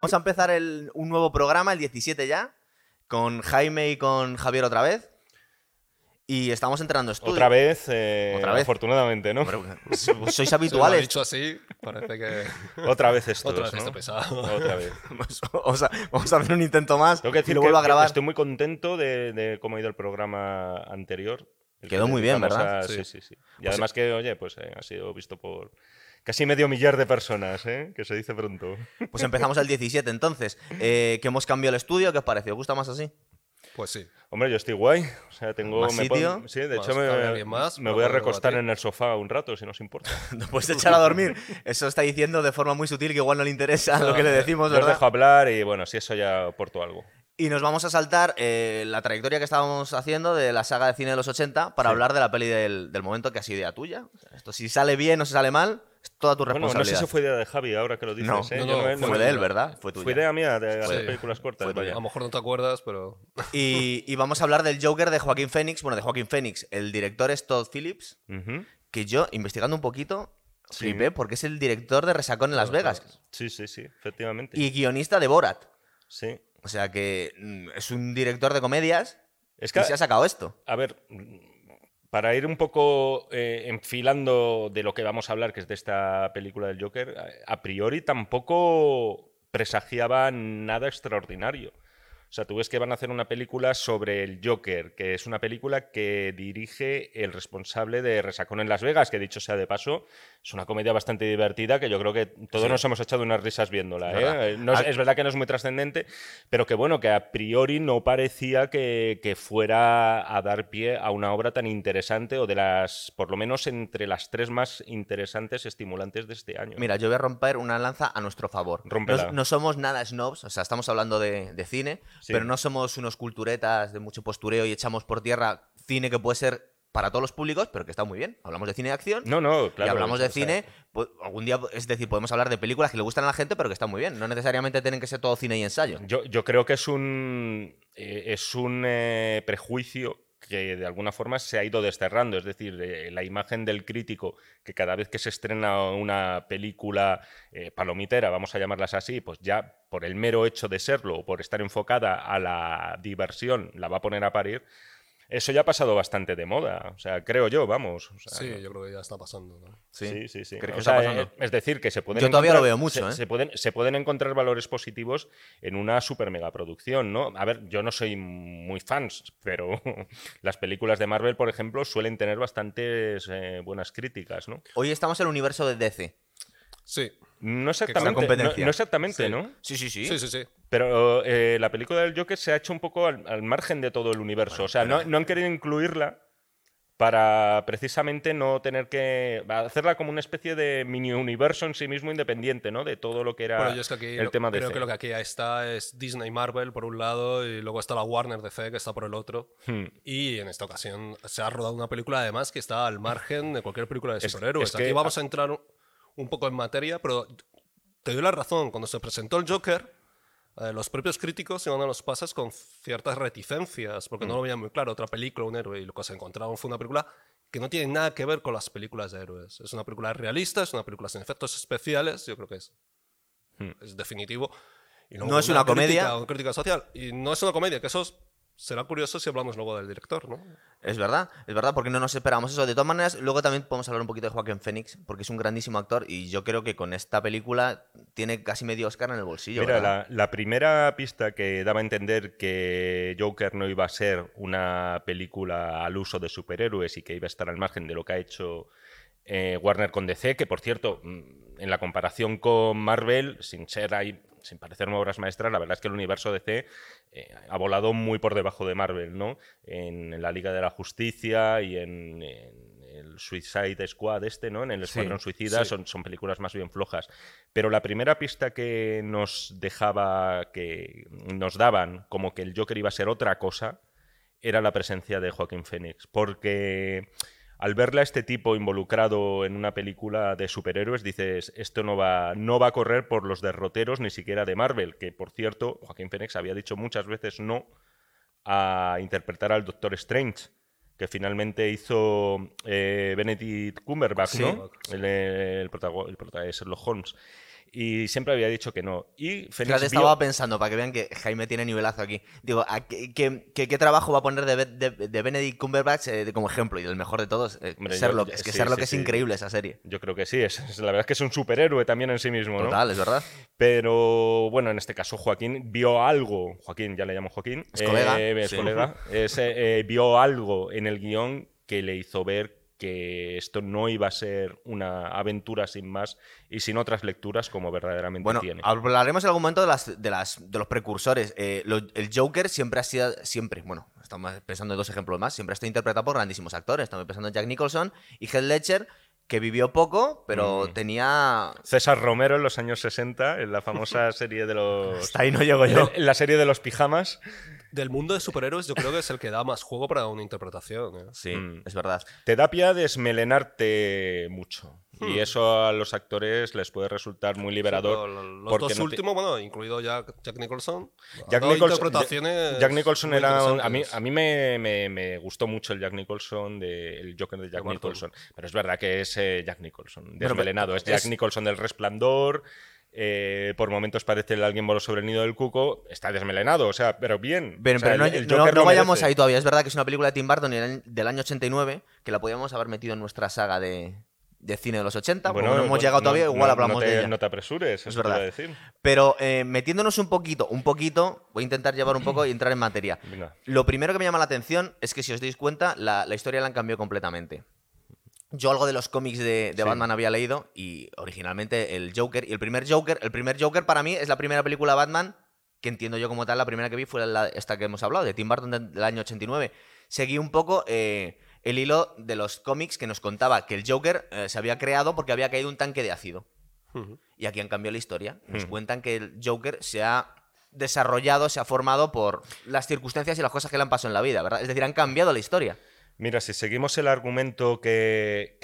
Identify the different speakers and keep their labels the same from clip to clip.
Speaker 1: Vamos a empezar el- un nuevo programa, el 17 ya, con Jaime y con Javier otra vez. Y estamos entrenando estudio.
Speaker 2: Otra vez, eh,
Speaker 1: Otra vez.
Speaker 2: afortunadamente, ¿no?
Speaker 1: Sois
Speaker 3: Si lo ha
Speaker 1: habituales.
Speaker 3: dicho así, parece que
Speaker 2: Otra vez estos,
Speaker 3: otra vez
Speaker 2: ¿no?
Speaker 3: este pesado.
Speaker 2: Otra vez.
Speaker 1: Vamos a, vamos a hacer un intento más
Speaker 2: Tengo que
Speaker 1: y
Speaker 2: decir
Speaker 1: lo
Speaker 2: que,
Speaker 1: vuelvo a
Speaker 2: que
Speaker 1: grabar.
Speaker 2: estoy muy contento de, de cómo ha ido el programa anterior. El
Speaker 1: Quedó
Speaker 2: que
Speaker 1: muy bien, ¿verdad?
Speaker 2: a- Sí,
Speaker 3: Sí.
Speaker 2: sí, sí. Y además que, oye, pues eh, ha sido visto por casi medio millar de personas, ¿eh? Que se dice pronto.
Speaker 1: Pues empezamos el 17 entonces. Eh, que hemos cambiado el estudio, ¿qué os parece? ¿Os gusta más así?
Speaker 3: Pues sí.
Speaker 2: Hombre, yo estoy guay. O sea, tengo...
Speaker 1: ¿Más
Speaker 2: me
Speaker 1: sitio?
Speaker 2: puedo- sí, de hecho me,
Speaker 3: más,
Speaker 2: voy a recostar en el sofá un rato, si no os importa.
Speaker 1: Después de echar a dormir. Eso está diciendo de forma muy sutil que igual no le interesa lo que le decimos,
Speaker 2: Yo os
Speaker 1: ¿verdad?
Speaker 2: dejo hablar y bueno, si eso ya aporto algo.
Speaker 1: Y nos vamos a saltar eh, la trayectoria que estábamos haciendo de la saga de cine de los 80 para
Speaker 2: Sí.
Speaker 1: hablar de la peli del, del momento que ha sido idea tuya. O sea, esto si sale bien o si sale mal, es toda tu
Speaker 2: Bueno, no sé
Speaker 1: responsabilidad.
Speaker 2: si fue idea de Javi ahora que lo dices.
Speaker 1: No,
Speaker 2: ¿eh?
Speaker 3: no, no, fue de
Speaker 1: él. ¿verdad? Fue tuya.
Speaker 2: Fue idea mía de hacer
Speaker 3: Sí.
Speaker 2: películas cortas.
Speaker 1: Fue tuya.
Speaker 2: vaya.
Speaker 3: A lo mejor no te acuerdas, pero
Speaker 1: Y, y vamos a hablar del Joker de Joaquín Phoenix. Bueno, de Joaquín Phoenix. El director es Todd Phillips, que yo, investigando un poquito,
Speaker 2: Sí.
Speaker 1: flipé porque es el director de Resacón en Las Vegas.
Speaker 2: Sí, sí, sí, efectivamente.
Speaker 1: y guionista de Borat.
Speaker 2: Sí.
Speaker 1: O sea que mm, es un director de comedias
Speaker 2: Es
Speaker 1: y
Speaker 2: que,
Speaker 1: se ha sacado esto.
Speaker 2: a ver, para ir un poco eh, enfilando de lo que vamos a hablar, que es de esta película del Joker, a- a priori tampoco presagiaba nada extraordinario. O sea, tú ves que van a hacer una película sobre el Joker, que es una película que dirige el responsable de Resacón en Las Vegas, que dicho sea de paso, es una comedia bastante divertida que yo creo que todos
Speaker 1: Sí.
Speaker 2: nos hemos echado unas risas viéndola.
Speaker 1: Es
Speaker 2: ¿eh?
Speaker 1: verdad.
Speaker 2: Eh, no es,
Speaker 1: Al-
Speaker 2: es verdad que no es muy trascendente, pero que bueno, que a priori no parecía que, que fuera a dar pie a una obra tan interesante o de las, por lo menos entre las tres más interesantes, estimulantes de este año.
Speaker 1: Mira, yo voy a romper una lanza a nuestro favor. No, no somos nada snobs, o sea, estamos hablando de, de cine,
Speaker 2: Sí.
Speaker 1: pero no somos unos culturetas de mucho postureo y echamos por tierra cine que puede ser para todos los públicos, pero que está muy bien. Hablamos de cine de acción
Speaker 2: no, no, claro.
Speaker 1: y hablamos de cine. pues, algún día, es decir, podemos hablar de películas que le gustan a la gente, pero que están muy bien. No necesariamente tienen que ser todo cine y ensayo.
Speaker 2: Yo, yo creo que es un, eh, es un eh, prejuicio que de alguna forma se ha ido desterrando. Es decir, eh, la imagen del crítico, que cada vez que se estrena una película eh, palomitera, vamos a llamarlas así, pues ya por el mero hecho de serlo o por estar enfocada a la diversión, la va a poner a parir. Eso ya ha pasado bastante de moda. O sea, creo yo, vamos. o sea,
Speaker 3: sí, yo creo que ya está pasando. ¿no?
Speaker 2: Sí, sí, sí.
Speaker 1: ¿Crees
Speaker 2: O
Speaker 1: que
Speaker 2: sea,
Speaker 1: está pasando?
Speaker 2: eh, Es decir, que se pueden.
Speaker 1: Yo todavía lo
Speaker 2: encontrar-
Speaker 1: veo mucho,
Speaker 2: se,
Speaker 1: ¿eh?
Speaker 2: se pueden, se pueden encontrar valores positivos en una super megaproducción, ¿no? A ver, yo no soy muy fans, pero las películas de Marvel, por ejemplo, suelen tener bastantes eh, buenas críticas, ¿no?
Speaker 1: Hoy estamos en el universo de DC.
Speaker 3: Sí,
Speaker 2: No exactamente, no,
Speaker 1: competencia.
Speaker 2: no exactamente,
Speaker 3: Sí.
Speaker 2: ¿no?
Speaker 1: Sí, sí, sí.
Speaker 3: sí, sí, sí.
Speaker 2: Pero eh, la película del Joker se ha hecho un poco al, al margen de todo el universo. o sea, no, no han querido incluirla para precisamente no tener que hacerla como una especie de mini universo en sí mismo independiente, ¿no? De todo lo que era
Speaker 3: Bueno, yo es que aquí
Speaker 2: el
Speaker 3: lo-
Speaker 2: tema de
Speaker 3: creo que lo que aquí está es Disney Marvel por un lado y luego está la Warner DC que está por el otro.
Speaker 2: Hmm.
Speaker 3: Y en esta ocasión se ha rodado una película además que está al margen de cualquier película de
Speaker 2: Es-
Speaker 3: superhéroes.
Speaker 2: es que-
Speaker 3: Aquí vamos a entrar un- poco en materia, pero te doy la razón. Cuando se presentó el Joker, eh, los propios críticos iban a los pases con ciertas reticencias porque no lo veían muy claro. Otra película, un héroe, y lo que se encontraron fue una película que no tiene nada que ver con las películas de héroes. Es una película realista, es una película sin efectos especiales, yo creo que es,
Speaker 2: Hmm.
Speaker 3: es definitivo. Y
Speaker 1: No es una comedia.
Speaker 3: crítica, una crítica social. Y no es una comedia, que eso es- será curioso si hablamos luego del director, ¿no?
Speaker 1: Es verdad, es verdad, porque no nos esperamos eso. De todas maneras, luego también podemos hablar un poquito de Joaquín Phoenix, porque es un grandísimo actor y yo creo que con esta película tiene casi medio Oscar en el bolsillo.
Speaker 2: Mira, la, la primera pista que daba a entender que Joker no iba a ser una película al uso de superhéroes y que iba a estar al margen de lo que ha hecho eh, Warner con DC, que por cierto, mm, en la comparación con Marvel, sin ser ahí, sin parecerme obras maestras, la verdad es que el universo DC eh, ha volado muy por debajo de Marvel, ¿no? En, en la Liga de la Justicia y en, en el Suicide Squad este, ¿no? En el
Speaker 1: Sí,
Speaker 2: Escuadrón Suicida
Speaker 3: sí.
Speaker 2: son, son películas más bien flojas. Pero la primera pista que nos dejaba, que nos daban como que el Joker iba a ser otra cosa, era la presencia de Joaquín Phoenix. Porque al verle a este tipo involucrado en una película de superhéroes, dices, esto no va, no va a correr por los derroteros ni siquiera de Marvel, que por cierto, Joaquín Phoenix había dicho muchas veces no a interpretar al Doctor Strange, que finalmente hizo eh, Benedict Cumberbatch,
Speaker 1: Sí.
Speaker 2: ¿no? El, el, protago- el prota- de Sherlock Holmes. Y siempre había dicho que no. Y vio-
Speaker 1: estaba pensando, para que vean que Jaime tiene nivelazo aquí. Digo, ¿a qué, trabajo va a poner de, de- de Benedict Cumberbatch eh, como ejemplo? Y el mejor de todos, eh,
Speaker 2: Hombre,
Speaker 1: Sherlock.
Speaker 2: yo-
Speaker 1: es que
Speaker 2: sí,
Speaker 1: Sherlock
Speaker 2: sí,
Speaker 1: es
Speaker 2: sí.
Speaker 1: increíble esa serie.
Speaker 2: Yo creo que sí, es, es- la verdad es que es un superhéroe también en sí mismo, ¿no?
Speaker 1: Total, es verdad.
Speaker 2: Pero bueno, en este caso Joaquín vio algo, Joaquín, ya le llamo Joaquín,
Speaker 1: Es colega,
Speaker 2: es
Speaker 1: sí.
Speaker 2: colega, es, eh, eh, vio algo en el guion que le hizo ver que esto no iba a ser una aventura sin más y sin otras lecturas como verdaderamente
Speaker 1: Bueno,
Speaker 2: tiene.
Speaker 1: hablaremos en algún momento de, las, de, las, de los precursores. Eh, lo- el Joker siempre ha sido, siempre, bueno, estamos pensando en dos ejemplos más, siempre ha estado interpretado por grandísimos actores. Estamos pensando en Jack Nicholson y Heath Ledger, que vivió poco, pero
Speaker 2: Mm.
Speaker 1: tenía...
Speaker 2: César Romero en los años 60, en la famosa serie de los...
Speaker 1: Hasta ahí no llego yo.
Speaker 2: en la serie de los pijamas.
Speaker 3: Del mundo de superhéroes, yo creo que es el que da más juego para una interpretación. ¿eh?
Speaker 1: Sí,
Speaker 2: Mm.
Speaker 1: es verdad.
Speaker 2: Te da pie a desmelenarte mucho.
Speaker 1: Hmm.
Speaker 2: Y eso a los actores les puede resultar muy liberador.
Speaker 3: Sí, pero los
Speaker 2: porque
Speaker 3: dos
Speaker 2: no te-
Speaker 3: últimos, bueno, incluido Jack, Jack Nicholson.
Speaker 2: Jack Nicholson,
Speaker 3: interpretaciones
Speaker 2: Jack- Nicholson era. un- A mí, a mí me, me- me gustó mucho el Jack Nicholson, de, el Joker de Jack. Nicholson. Pero es verdad que es eh, Jack Nicholson,
Speaker 1: pero
Speaker 2: desmelenado. es Jack
Speaker 1: es-
Speaker 2: Nicholson del resplandor. Eh, por momentos parece el alguien voló sobre el nido del cuco. Está desmelenado, o sea, pero bien.
Speaker 1: Pero,
Speaker 2: O sea,
Speaker 1: pero no,
Speaker 2: el-
Speaker 1: no- no vayamos ahí todavía. Es verdad que es una película de Tim Burton del, año 89, que la podíamos haber metido en nuestra saga de, de cine de los 80. Como no hemos
Speaker 2: bueno,
Speaker 1: llegado todavía, igual hablamos
Speaker 2: te,
Speaker 1: de ella.
Speaker 2: No te apresures,
Speaker 1: Es
Speaker 2: eso
Speaker 1: verdad.
Speaker 2: decir.
Speaker 1: Pero eh, metiéndonos un poquito, un poquito, voy a intentar llevar un poco y entrar en materia.
Speaker 2: Venga.
Speaker 1: Lo primero que me llama la atención es que si os dais cuenta, la, la historia la han cambiado completamente. Yo algo de los cómics de, de
Speaker 2: Sí.
Speaker 1: Batman había leído y originalmente el Joker y el primer Joker, el primer Joker para mí es la primera película Batman que entiendo yo como tal, la primera que vi fue la- esta que hemos hablado, de Tim Burton de- del año 89. Seguí un poco eh, el hilo de los cómics que nos contaba que el Joker eh, se había creado porque había caído un tanque de ácido. Y aquí han cambiado la historia. Nos
Speaker 2: Hmm.
Speaker 1: cuentan que el Joker se ha desarrollado, se ha formado por las circunstancias y las cosas que le han pasado en la vida, ¿verdad? Es decir, han cambiado la historia.
Speaker 2: Mira, si seguimos el argumento que,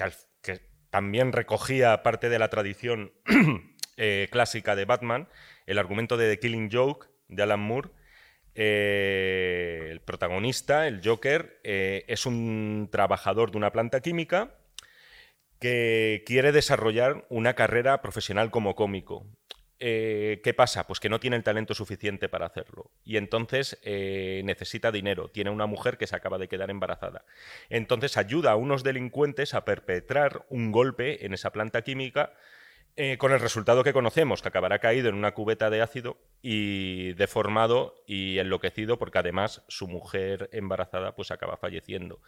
Speaker 2: también recogía parte de la tradición eh, clásica de Batman, el argumento de The Killing Joke de Alan Moore, eh, el protagonista, el Joker, eh, es un trabajador de una planta química que quiere desarrollar una carrera profesional como cómico. Eh, ¿Qué pasa? Pues que no tiene el talento suficiente para hacerlo. Y entonces eh, necesita dinero. Tiene una mujer que se acaba de quedar embarazada. Entonces ayuda a unos delincuentes a perpetrar un golpe en esa planta química eh, con el resultado que conocemos, que acabará caído en una cubeta de ácido y deformado y enloquecido porque además su mujer embarazada pues acaba falleciendo.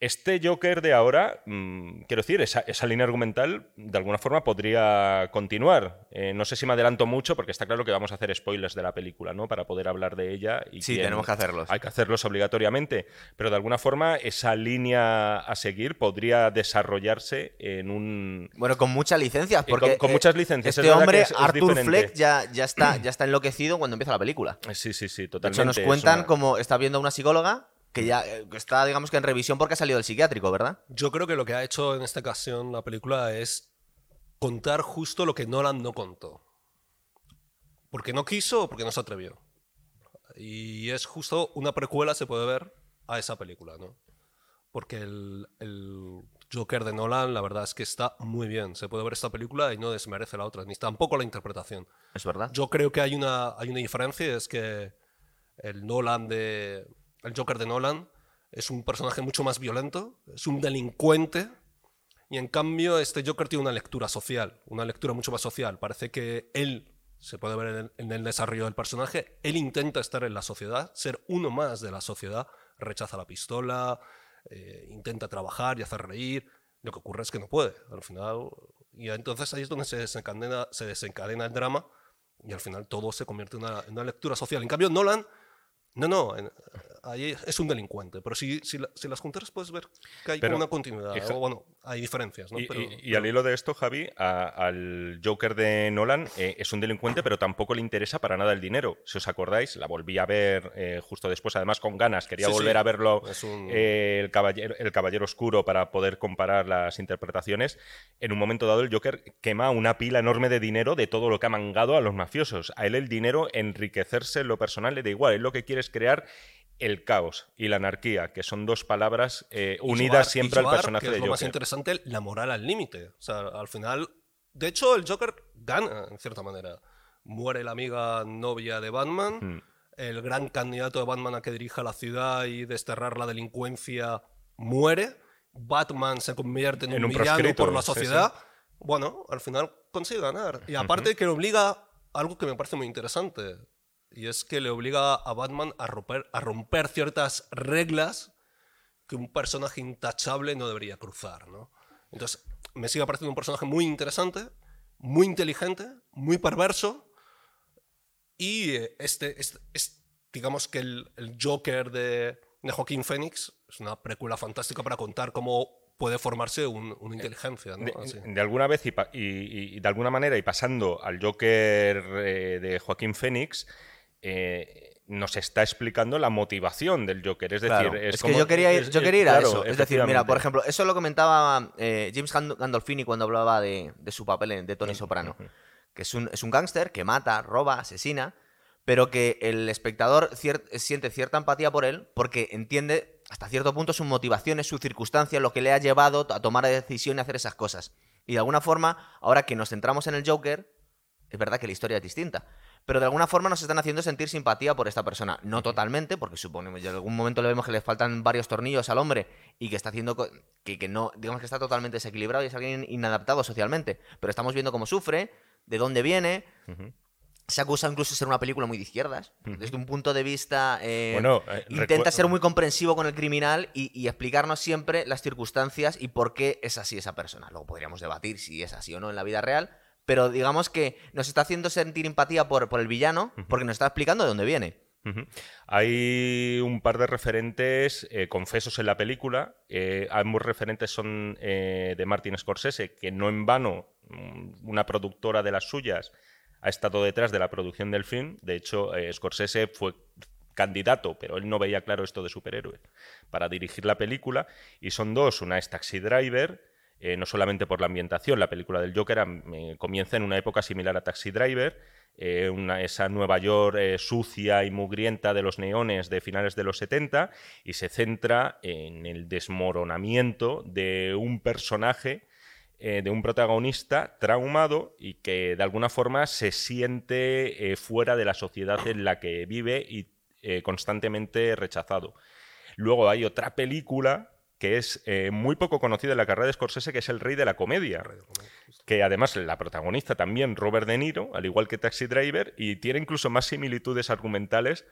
Speaker 2: Este Joker de ahora, mm, quiero decir, esa, esa línea argumental de alguna forma podría continuar. Eh, no sé si me adelanto mucho porque está claro que vamos a hacer spoilers de la película, ¿no? Para poder hablar de ella. Y
Speaker 1: Sí, tenemos que hacerlos.
Speaker 2: Hay que hacerlos obligatoriamente, pero de alguna forma esa línea a seguir podría desarrollarse en un...
Speaker 1: Bueno, con muchas licencias,
Speaker 2: Eh,
Speaker 1: porque
Speaker 2: con- con
Speaker 1: eh,
Speaker 2: muchas licencias, es
Speaker 1: Este hombre,
Speaker 2: es-
Speaker 1: Arthur. Fleck, ya, ya, está, ya está enloquecido cuando empieza la película.
Speaker 2: Sí, sí, sí,
Speaker 1: De
Speaker 2: totalmente.
Speaker 1: hecho, nos cuentan
Speaker 2: una-
Speaker 1: como está viendo a una psicóloga que ya eh, está, digamos que en revisión porque ha salido del psiquiátrico, ¿verdad?
Speaker 3: Yo creo que lo que ha hecho en esta ocasión la película es contar justo lo que Nolan no contó. Porque no quiso o porque no se atrevió. Y es justo una precuela, se puede ver, a esa película, ¿no? Porque el, el Joker de Nolan, la verdad es que está muy bien. Se puede ver esta película y no desmerece la otra, ni tampoco la interpretación.
Speaker 1: Es verdad.
Speaker 3: Yo creo que hay una, hay una diferencia, y es que el Nolan de. El Joker de Nolan es un personaje mucho más violento, es un delincuente. Y en cambio, este Joker tiene una lectura social, una lectura mucho más social. Parece que él, se puede ver en el, desarrollo del personaje, él intenta estar en la sociedad, ser uno más de la sociedad, rechaza la pistola, eh, intenta trabajar y hacer reír. Lo que ocurre es que no puede, al final. Y entonces ahí es donde se desencadena, se desencadena el drama y al final todo se convierte en una, en una lectura social. En cambio, Nolan, no, no, ahí es un delincuente, pero si, si, la- si las juntas puedes ver que hay
Speaker 2: Pero,
Speaker 3: una continuidad,
Speaker 2: hija-
Speaker 3: o bueno, hay diferencias, ¿no?
Speaker 2: Y,
Speaker 3: Pero-
Speaker 2: y- y
Speaker 3: pero-
Speaker 2: al hilo de esto, Javi, a- al Joker de Nolan eh, es un delincuente, pero tampoco le interesa para nada el dinero. Si os acordáis, la volví a ver eh, justo después, además con ganas. Quería
Speaker 3: Sí, sí.
Speaker 2: volver a verlo
Speaker 3: un-
Speaker 2: eh, el, caballero, el Caballero Oscuro para poder comparar las interpretaciones. En un momento dado, el Joker quema una pila enorme de dinero de todo lo que ha mangado a los mafiosos. A él el dinero, enriquecerse en lo personal, le da igual. Él lo que quiere es crear el caos y la anarquía, que son dos palabras eh, unidas siempre al personaje
Speaker 3: que
Speaker 2: de
Speaker 3: es lo más
Speaker 2: Joker.
Speaker 3: interesante, la moral al límite. O sea, al final De hecho, el Joker gana, en cierta manera. Muere la amiga novia de Batman.
Speaker 2: Mm.
Speaker 3: El gran candidato de Batman a que dirija la ciudad y desterrar la delincuencia muere. Batman se convierte en,
Speaker 2: En
Speaker 3: un, villano por la
Speaker 2: sí, sí.
Speaker 3: sociedad. Bueno, al final consigue ganar. Y aparte que le obliga a algo que me parece muy interesante. Y es que le obliga a Batman a romper, a romper ciertas reglas que un personaje intachable no debería cruzar, ¿no? Entonces, me sigue pareciendo un personaje muy interesante, muy inteligente, muy perverso. Y eh, este, este- es, digamos que el, el Joker de, de Joaquín Phoenix es una precuela fantástica para contar cómo puede formarse un- una inteligencia, ¿no?
Speaker 2: De, alguna vez y de alguna manera, y pasando al Joker eh, de Joaquín Phoenix, eh, nos está explicando la motivación del Joker. Es decir,
Speaker 1: Claro,
Speaker 2: es,
Speaker 1: es,
Speaker 2: como-
Speaker 1: que yo quería ir,
Speaker 2: es-
Speaker 1: yo quería ir a
Speaker 2: claro,
Speaker 1: eso. Es decir, mira, por ejemplo, eso lo comentaba eh, James Gand- Gandolfini cuando hablaba de, de su papel en- de Tony Soprano. Que es un, es un gángster que mata, roba, asesina, pero que el espectador cier- siente cierta empatía por él porque entiende hasta cierto punto sus motivaciones, sus circunstancias, lo que le ha llevado a tomar la decisión y hacer esas cosas. Y de alguna forma, ahora que nos centramos en el Joker, es verdad que la historia es distinta. Pero de alguna forma nos están haciendo sentir simpatía por esta persona. No totalmente, porque suponemos, en algún momento le vemos que le faltan varios tornillos al hombre y que está haciendo que, que no, digamos que está totalmente desequilibrado y es alguien inadaptado socialmente. Pero estamos viendo cómo sufre, de dónde viene.
Speaker 2: Ujú.
Speaker 1: Se acusa incluso de ser una película muy de izquierdas. Desde un punto de vista. eh,
Speaker 2: Bueno, eh,
Speaker 1: intenta ser muy comprensivo con el criminal y, y explicarnos siempre las circunstancias y por qué es así esa persona. Luego podríamos debatir si es así o no en la vida real. Pero digamos que nos está haciendo sentir empatía por, por el villano porque nos está explicando de dónde viene.
Speaker 2: Hay un par de referentes eh, confesos en la película. Eh, ambos referentes son eh, de Martin Scorsese, que no en vano mm, una productora de las suyas ha estado detrás de la producción del film. De hecho, Scorsese fue candidato, pero él no veía claro esto de superhéroes, para dirigir la película. Y son dos, una es Taxi Driver, eh, no solamente por la ambientación, la película del Joker eh, comienza en una época similar a Taxi Driver, eh, esa Nueva York sucia y mugrienta de los neones de finales de los 70 y se centra en el desmoronamiento de un personaje, de un protagonista traumado y que de alguna forma se siente fuera de la sociedad en la que vive y constantemente rechazado. Luego hay otra película que es eh, muy poco conocida en la carrera de Scorsese, que es El Rey de la Comedia, que además la protagonista también Robert De Niro, al igual que Taxi Driver, y tiene incluso más similitudes argumentales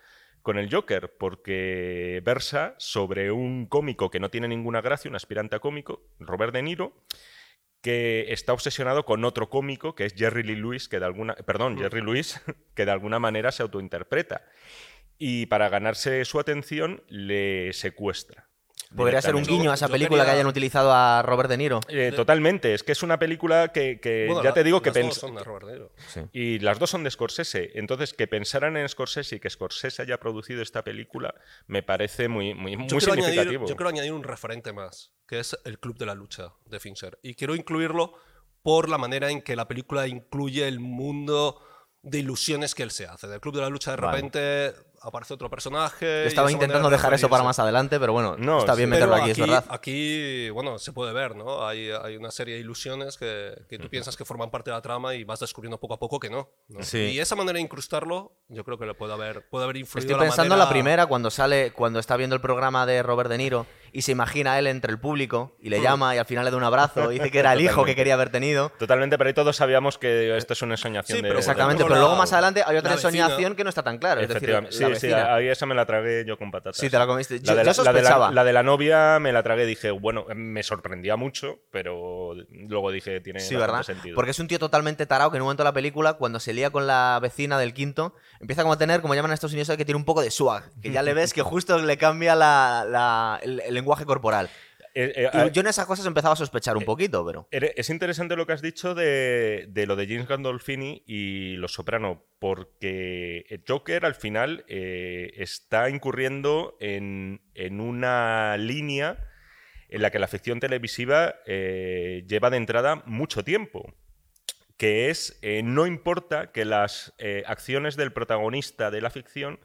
Speaker 2: con el Joker, porque versa sobre un cómico que no tiene ninguna gracia, un aspirante a cómico, Robert De Niro, que está obsesionado con otro cómico, que es Jerry Lee Lewis, que de alguna, perdón, Jerry Lewis, que de alguna manera se autointerpreta. Y para ganarse su atención le secuestra.
Speaker 1: Podría ser un guiño a esa
Speaker 3: Yo
Speaker 1: película que hayan utilizado a Robert De Niro.
Speaker 2: Eh, totalmente, es que es una película que, que
Speaker 3: Bueno,
Speaker 2: ya
Speaker 3: la-
Speaker 2: te digo que
Speaker 3: las dos
Speaker 2: pens-
Speaker 3: son de Robert De Niro.
Speaker 2: Y las dos son de Scorsese. Entonces, que pensaran en Scorsese y que Scorsese haya producido esta película me parece muy, muy, muy
Speaker 3: Yo quiero, añadir,
Speaker 2: significativo.
Speaker 3: yo quiero añadir un referente más, que es el Club de la Lucha de Fincher. Y quiero incluirlo por la manera en que la película incluye el mundo de ilusiones que él se hace. Del Club de la Lucha de
Speaker 1: Vale.
Speaker 3: Aparece otro personaje.
Speaker 1: Yo estaba intentando
Speaker 3: de
Speaker 1: dejar eso para más adelante, pero bueno,
Speaker 2: No,
Speaker 1: está bien
Speaker 2: sí.
Speaker 1: meterlo aquí,
Speaker 3: aquí,
Speaker 1: es verdad.
Speaker 3: aquí, bueno, se puede ver, ¿no? Hay, hay una serie de ilusiones que, que tú piensas que forman parte de la trama y vas descubriendo poco a poco que no. ¿no?
Speaker 1: Sí.
Speaker 3: Y esa manera de incrustarlo, yo creo que le puede haber, puede haber influido
Speaker 1: Estoy
Speaker 3: la
Speaker 1: pensando en la primera, cuando sale, cuando está viendo el programa de Robert De Niro y se imagina a él entre el público y le llama y al final le da un abrazo y dice que era el hijo que quería haber tenido.
Speaker 2: Totalmente, pero ahí todos sabíamos que esto es una ensoñación
Speaker 3: Sí,
Speaker 2: de
Speaker 3: pero
Speaker 1: Exactamente,
Speaker 3: por
Speaker 1: pero luego
Speaker 3: la-
Speaker 1: más adelante hay otra
Speaker 3: la
Speaker 1: ensoñación que no está tan claro. Es decir, la
Speaker 2: sí, sí, ahí esa me la tragué yo con patatas.
Speaker 1: Sí, te la comiste. Yo,
Speaker 2: La de
Speaker 1: yo
Speaker 2: la, la de la-
Speaker 1: sospechaba.
Speaker 2: la de la novia me la tragué dije, bueno, me sorprendía mucho, pero luego dije, tiene
Speaker 1: Sí, ¿verdad?
Speaker 2: sentido.
Speaker 1: Porque es un tío totalmente tarao que en un momento de la película, cuando se lía con la vecina del quinto, empieza como a tener, como llaman a Estados Unidos, que tiene un poco de swag. Que ya le ves que justo le cambia la- la- el, el lenguaje corporal.
Speaker 2: Eh, eh,
Speaker 1: yo en esas cosas empezaba a sospechar un poquito, pero.
Speaker 2: Es interesante lo que has dicho de, de lo de James Gandolfini y Los Soprano, porque Joker al final eh, está incurriendo en, en una línea en la que la ficción televisiva eh, lleva de entrada mucho tiempo, que es eh, no importa que las eh, acciones del protagonista de la ficción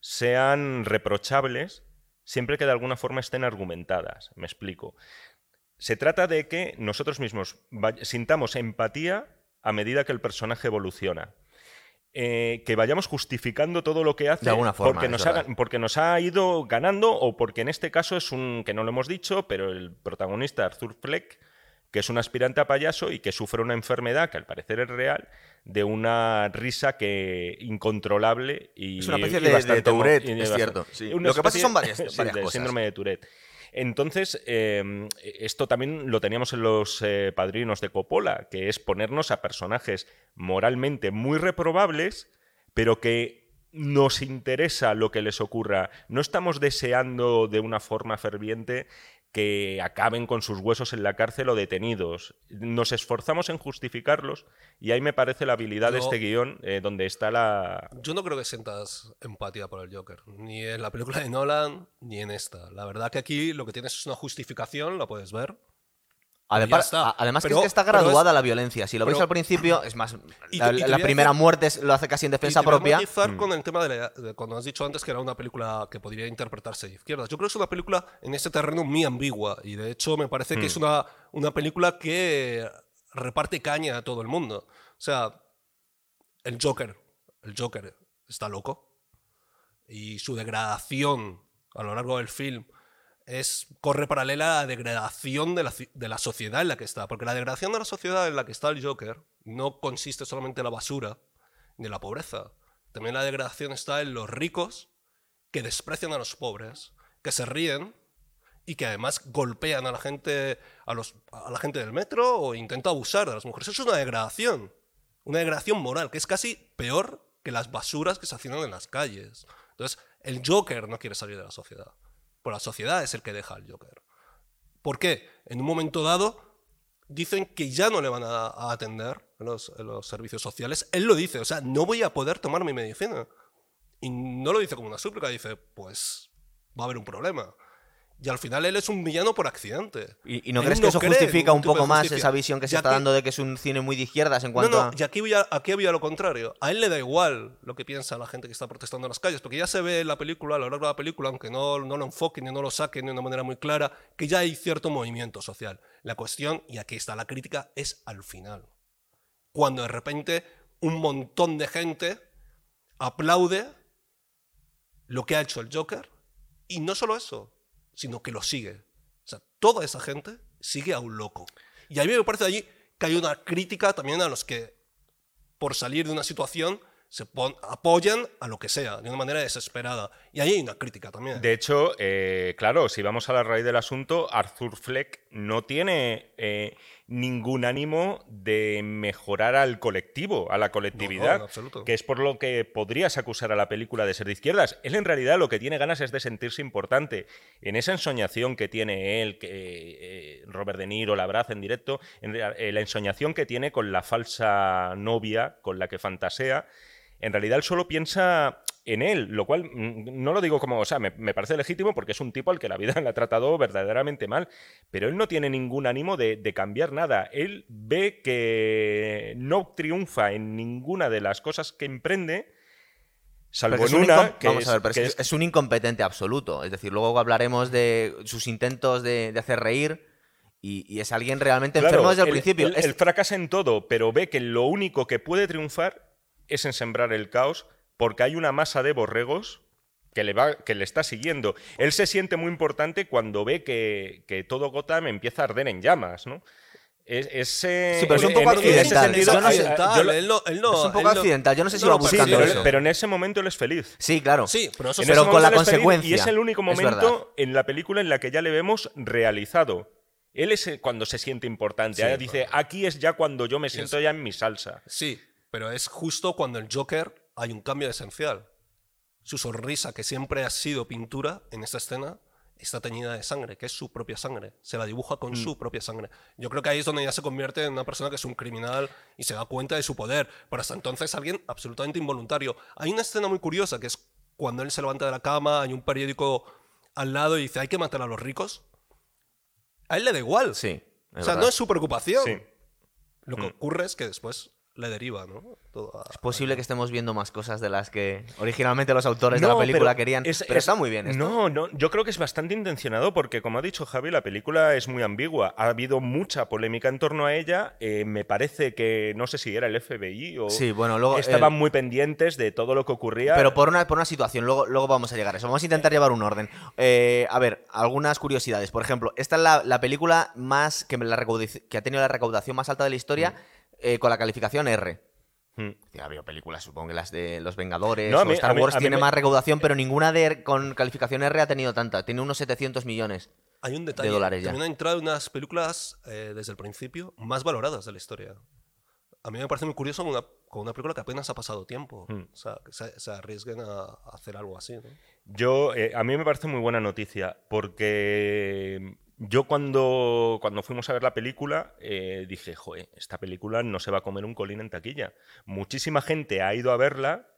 Speaker 2: sean reprochables siempre que de alguna forma estén argumentadas. Me explico. Se trata de que nosotros mismos sintamos empatía a medida que el personaje evoluciona. Eh, que vayamos justificando todo lo que hace
Speaker 1: De alguna forma,
Speaker 2: porque,
Speaker 1: es
Speaker 2: nos
Speaker 1: verdad.
Speaker 2: ha, porque nos ha ido ganando o porque en este caso es un, que no lo hemos dicho, pero el protagonista Arthur Fleck, que es un aspirante a payaso y que sufre una enfermedad que al parecer es real, de una risa que incontrolable y
Speaker 1: Es una especie de- de Tourette, es
Speaker 2: bastante-
Speaker 1: cierto, sí. Lo que pasa son varias-
Speaker 2: sí,
Speaker 1: varias cosas.
Speaker 2: síndrome de Tourette. Entonces, eh, esto también lo teníamos en los eh, padrinos de Coppola, que es ponernos a personajes moralmente muy reprobables, pero que nos interesa lo que les ocurra. No estamos deseando de una forma ferviente que acaben con sus huesos en la cárcel o detenidos. Nos esforzamos en justificarlos y ahí me parece la habilidad de este guion eh, donde está la...
Speaker 3: Yo no creo que sientas empatía por el Joker, ni en la película de Nolan, ni en esta. La verdad que aquí lo que tienes es una justificación, la puedes ver.
Speaker 1: Además, además que
Speaker 3: Pero-
Speaker 1: es que está
Speaker 3: es-
Speaker 1: graduada la violencia. Si lo veis al principio, es más.
Speaker 3: Y
Speaker 1: la
Speaker 3: y
Speaker 1: la primera
Speaker 3: decir-
Speaker 1: muerte es- lo hace casi en defensa
Speaker 3: Y te voy a
Speaker 1: propia.
Speaker 2: Mm.
Speaker 3: con el tema de, la- de cuando has dicho antes que era una película que podría interpretarse de izquierdas. Yo creo que es una película en ese terreno muy ambigua y de hecho me parece que es
Speaker 2: Mm.
Speaker 3: una, una película que reparte caña a todo el mundo. O sea, el Joker, el Joker está loco y su degradación a lo largo del film es, corre paralela a la degradación de la, sociedad en la que está. Porque la degradación de la sociedad en la que está el Joker no consiste solamente en la basura ni en la pobreza. También la degradación está en los ricos que desprecian a los pobres, que se ríen y que además golpean a la gente, a, los, a la gente del metro o intentan abusar de las mujeres. Eso es una degradación. Una degradación moral, que es casi peor que las basuras que se hacían en las calles. Entonces, el Joker no quiere salir de la sociedad. La sociedad es el que deja al Joker. ¿Por qué? En un momento dado dicen que ya no le van a, atender en los, los servicios sociales. Él lo dice, o sea, no voy a poder tomar mi medicina. Y no lo dice como una súplica, dice, pues va a haber un problema. Y al final él es un villano por accidente.
Speaker 1: ¿Y, y no
Speaker 3: Él
Speaker 1: crees que eso
Speaker 3: cree
Speaker 1: justifica un poco más esa visión que se
Speaker 3: Ya
Speaker 1: está dando de que es un cine muy de izquierdas en cuanto
Speaker 3: no,
Speaker 1: a.
Speaker 3: y aquí había, aquí lo contrario. A él le da igual lo que piensa la gente que está protestando en las calles, porque ya se ve en la película, a lo largo de la película, aunque no, no lo enfoquen y no lo saquen de una manera muy clara, que ya hay cierto movimiento social. La cuestión, y aquí está la crítica, es al final. Cuando de repente un montón de gente aplaude lo que ha hecho el Joker, y no solo eso, sino que lo sigue. O sea, toda esa gente sigue a un loco. Y a mí me parece allí que hay una crítica también a los que, por salir de una situación, se apoyan a lo que sea, de una manera desesperada. Y ahí hay una crítica también.
Speaker 2: De hecho, eh, claro, si vamos a la raíz del asunto, Arthur Fleck no tiene eh, ningún ánimo de mejorar al colectivo, a la colectividad,
Speaker 3: No, no,
Speaker 2: que es por lo que podrías acusar a la película de ser de izquierdas. Él en realidad lo que tiene ganas es de sentirse importante. En esa ensoñación que tiene él, que eh, Robert De Niro la abraza en directo, en eh, la ensoñación que tiene con la falsa novia con la que fantasea, en realidad él solo piensa en él, lo cual mm, no lo digo como, o sea, me, me parece legítimo porque es un tipo al que la vida le ha tratado verdaderamente mal, pero él no tiene ningún ánimo de, de cambiar nada. Él ve que no triunfa en ninguna de las cosas que emprende, salvo en
Speaker 1: un
Speaker 2: una, que
Speaker 1: Vamos
Speaker 2: es,
Speaker 1: a ver, pero es,
Speaker 2: que es-
Speaker 1: es un incompetente absoluto. Es decir, luego hablaremos de sus intentos de, de hacer reír y, y es alguien realmente
Speaker 2: Claro,
Speaker 1: enfermo desde el principio.
Speaker 2: Él,
Speaker 1: Es-
Speaker 2: él fracasa en todo, pero ve que lo único que puede triunfar es en sembrar el caos, porque hay una masa de borregos que le, va, que le está siguiendo. Él se siente muy importante cuando ve que, que todo Gotham empieza a arder en llamas, ¿no? Es, ese-
Speaker 1: Sí, pero es un
Speaker 2: en-
Speaker 1: poco
Speaker 2: en- en ese
Speaker 1: accidental.
Speaker 2: sentido,
Speaker 1: no sé-
Speaker 3: accidental,
Speaker 2: yo lo-
Speaker 3: él no- él no-
Speaker 1: es un poco accidental. Yo no sé si
Speaker 3: No,
Speaker 1: va
Speaker 3: no,
Speaker 2: sí,
Speaker 1: buscando
Speaker 2: pero,
Speaker 1: eso.
Speaker 2: pero en ese momento él es feliz.
Speaker 1: Sí, claro.
Speaker 3: Sí, pero eso
Speaker 1: Pero con la consecuencia,
Speaker 2: Y es el único momento en la película en la que ya le vemos realizado. Él es eh, cuando se siente importante.
Speaker 3: Sí,
Speaker 2: dice, aquí es ya cuando yo me siento ya en mi salsa.
Speaker 3: Sí, pero es justo cuando el Joker hay un cambio esencial. Su sonrisa, que siempre ha sido pintura en esta escena, está teñida de sangre, que es su propia sangre. Se la dibuja con su propia sangre. Yo creo que ahí es donde ya se convierte en una persona que es un criminal y se da cuenta de su poder. Pero hasta entonces alguien absolutamente involuntario. Hay una escena muy curiosa que es cuando él se levanta de la cama, hay un periódico al lado y dice, hay que matar a los ricos. A él le da igual.
Speaker 1: Sí.
Speaker 3: o sea, no es su preocupación.
Speaker 2: Sí.
Speaker 3: Lo que ocurre es que después le deriva, ¿no? Todo a-
Speaker 1: Es posible que estemos viendo más cosas de las que originalmente los autores de la película
Speaker 2: pero
Speaker 1: querían.
Speaker 2: es-
Speaker 1: pero
Speaker 2: es-
Speaker 1: está muy bien esto.
Speaker 2: No, no, yo creo que es bastante intencionado porque, como ha dicho Javi, la película es muy ambigua. Ha habido mucha polémica en torno a ella. eh, me parece que, no sé si era el FBI o...
Speaker 1: Sí, bueno, luego.
Speaker 2: Estaban
Speaker 1: el-
Speaker 2: muy pendientes de todo lo que ocurría.
Speaker 1: Pero por una, por una situación, luego, luego vamos a llegar a eso. Vamos a intentar llevar un orden. Eh, a ver, algunas curiosidades. Por ejemplo, esta es la, la película más que, la ha tenido la recaudación más alta de la historia eh, con la calificación R.
Speaker 2: Mm.
Speaker 1: Ha habido películas, supongo que las de Los Vengadores
Speaker 2: No, a
Speaker 1: o
Speaker 2: mí-
Speaker 1: Star
Speaker 2: a mí-
Speaker 1: Wars
Speaker 2: a mí
Speaker 1: tiene
Speaker 2: me-
Speaker 1: más recaudación, pero ninguna de con calificación R ha tenido tanta. Tiene unos 700 millones.
Speaker 3: Hay un detalle.
Speaker 1: dólares ya.
Speaker 3: También ha entrado en unas películas eh, desde el principio más valoradas de la historia. A mí me parece muy curioso con una, con una película que apenas ha pasado tiempo.
Speaker 2: Mm.
Speaker 3: O sea, que se, se arriesguen a, a hacer algo así. ¿no?
Speaker 2: Yo, eh, a mí me parece muy buena noticia porque yo cuando, cuando fuimos a ver la película eh, dije, joder, esta película no se va a comer un colín en taquilla. Muchísima gente ha ido a verla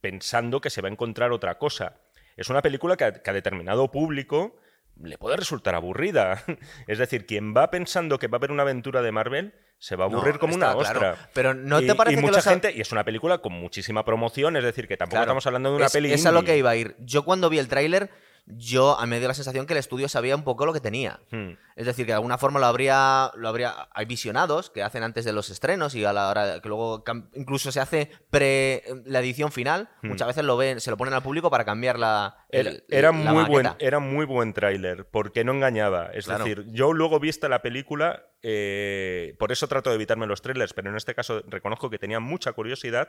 Speaker 2: pensando que se va a encontrar otra cosa. Es una película que a, que a determinado público le puede resultar aburrida. Es decir, quien va pensando que va a haber una aventura de Marvel se va a aburrir
Speaker 1: No,
Speaker 2: como una
Speaker 1: claro.
Speaker 2: ostra.
Speaker 1: Pero ¿no
Speaker 2: y,
Speaker 1: te parece
Speaker 2: y
Speaker 1: que
Speaker 2: mucha
Speaker 1: los
Speaker 2: gente, y es una película con muchísima promoción, es decir, que tampoco
Speaker 1: Claro.
Speaker 2: estamos hablando de una
Speaker 1: es,
Speaker 2: peli
Speaker 1: es a lo que iba a ir. Yo cuando vi el tráiler, yo a mí me dio la sensación que el estudio sabía un poco lo que tenía.
Speaker 2: Hmm.
Speaker 1: Es decir, que de alguna forma lo habría, lo habría. Hay visionados que hacen antes de los estrenos y a la hora que luego incluso se hace pre la edición final.
Speaker 2: Hmm.
Speaker 1: Muchas veces lo ven, se lo ponen al público para cambiar la.
Speaker 2: Era,
Speaker 1: el-
Speaker 2: era
Speaker 1: la
Speaker 2: muy buen, era muy buen tráiler, porque no engañaba. Es
Speaker 1: Claro.
Speaker 2: decir, yo luego vista la película, eh, por eso trato de evitarme los trailers, pero en este caso reconozco que tenía mucha curiosidad.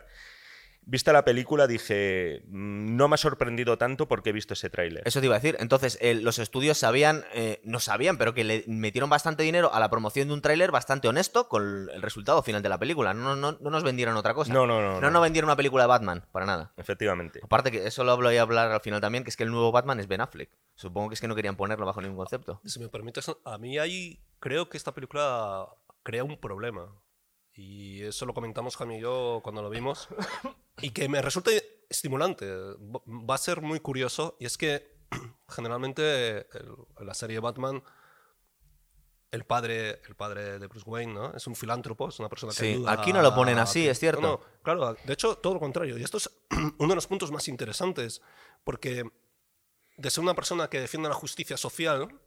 Speaker 2: Vista la película dije, "Mm, no me ha sorprendido tanto porque he visto ese tráiler.
Speaker 1: Eso te iba a decir. Entonces, eh, los estudios sabían, eh, no sabían, pero que le metieron bastante dinero a la promoción de un tráiler bastante honesto con el resultado final de la película. No, no, no nos vendieron otra cosa.
Speaker 2: No, no, no,
Speaker 1: No
Speaker 2: no.
Speaker 1: nos vendieron una película de Batman, para nada.
Speaker 2: Efectivamente.
Speaker 1: Aparte que eso lo voy a hablar al final también, que es que el nuevo Batman es Ben Affleck. Supongo que es que no querían ponerlo bajo ningún concepto.
Speaker 3: Si me permites, a mí ahí creo que esta película crea un problema. Y eso lo comentamos Jaime y yo cuando lo vimos. Y que me resulta estimulante. Va- a ser muy curioso. Y es que generalmente en la serie Batman, el padre, el padre de Bruce Wayne, ¿no? Es un filántropo, es una persona que
Speaker 1: Sí,
Speaker 3: ayuda
Speaker 1: aquí no lo ponen
Speaker 3: a-
Speaker 1: así, es cierto.
Speaker 3: No, no, claro, de hecho, todo lo contrario. Y esto es uno de los puntos más interesantes. Porque de ser una persona que defiende la justicia social,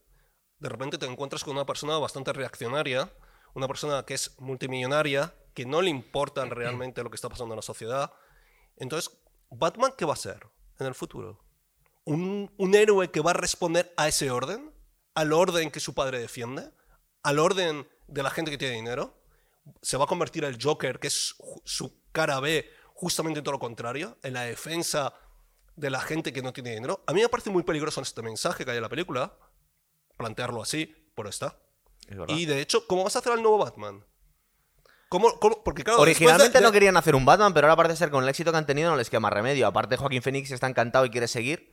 Speaker 3: de repente te encuentras con una persona bastante reaccionaria, una persona que es multimillonaria, que no le importa realmente lo que está pasando en la sociedad. Entonces, ¿Batman qué va a ser en el futuro? ¿Un, un héroe que va a responder a ese orden? ¿Al orden que su padre defiende? ¿Al orden de la gente que tiene dinero? ¿Se va a convertir el Joker, que es su cara B, justamente en todo lo contrario? En la defensa de la gente que no tiene dinero. A mí me parece muy peligroso este mensaje que hay en la película, plantearlo así, pero está.
Speaker 1: Es verdad.
Speaker 3: Y de hecho, ¿cómo vas a hacer al nuevo Batman? ¿Cómo, cómo? Porque claro,
Speaker 1: Originalmente
Speaker 3: de-
Speaker 1: no querían hacer un Batman, pero ahora parece ser con el éxito que han tenido no les queda más remedio. Aparte, Joaquín Phoenix está encantado y quiere seguir.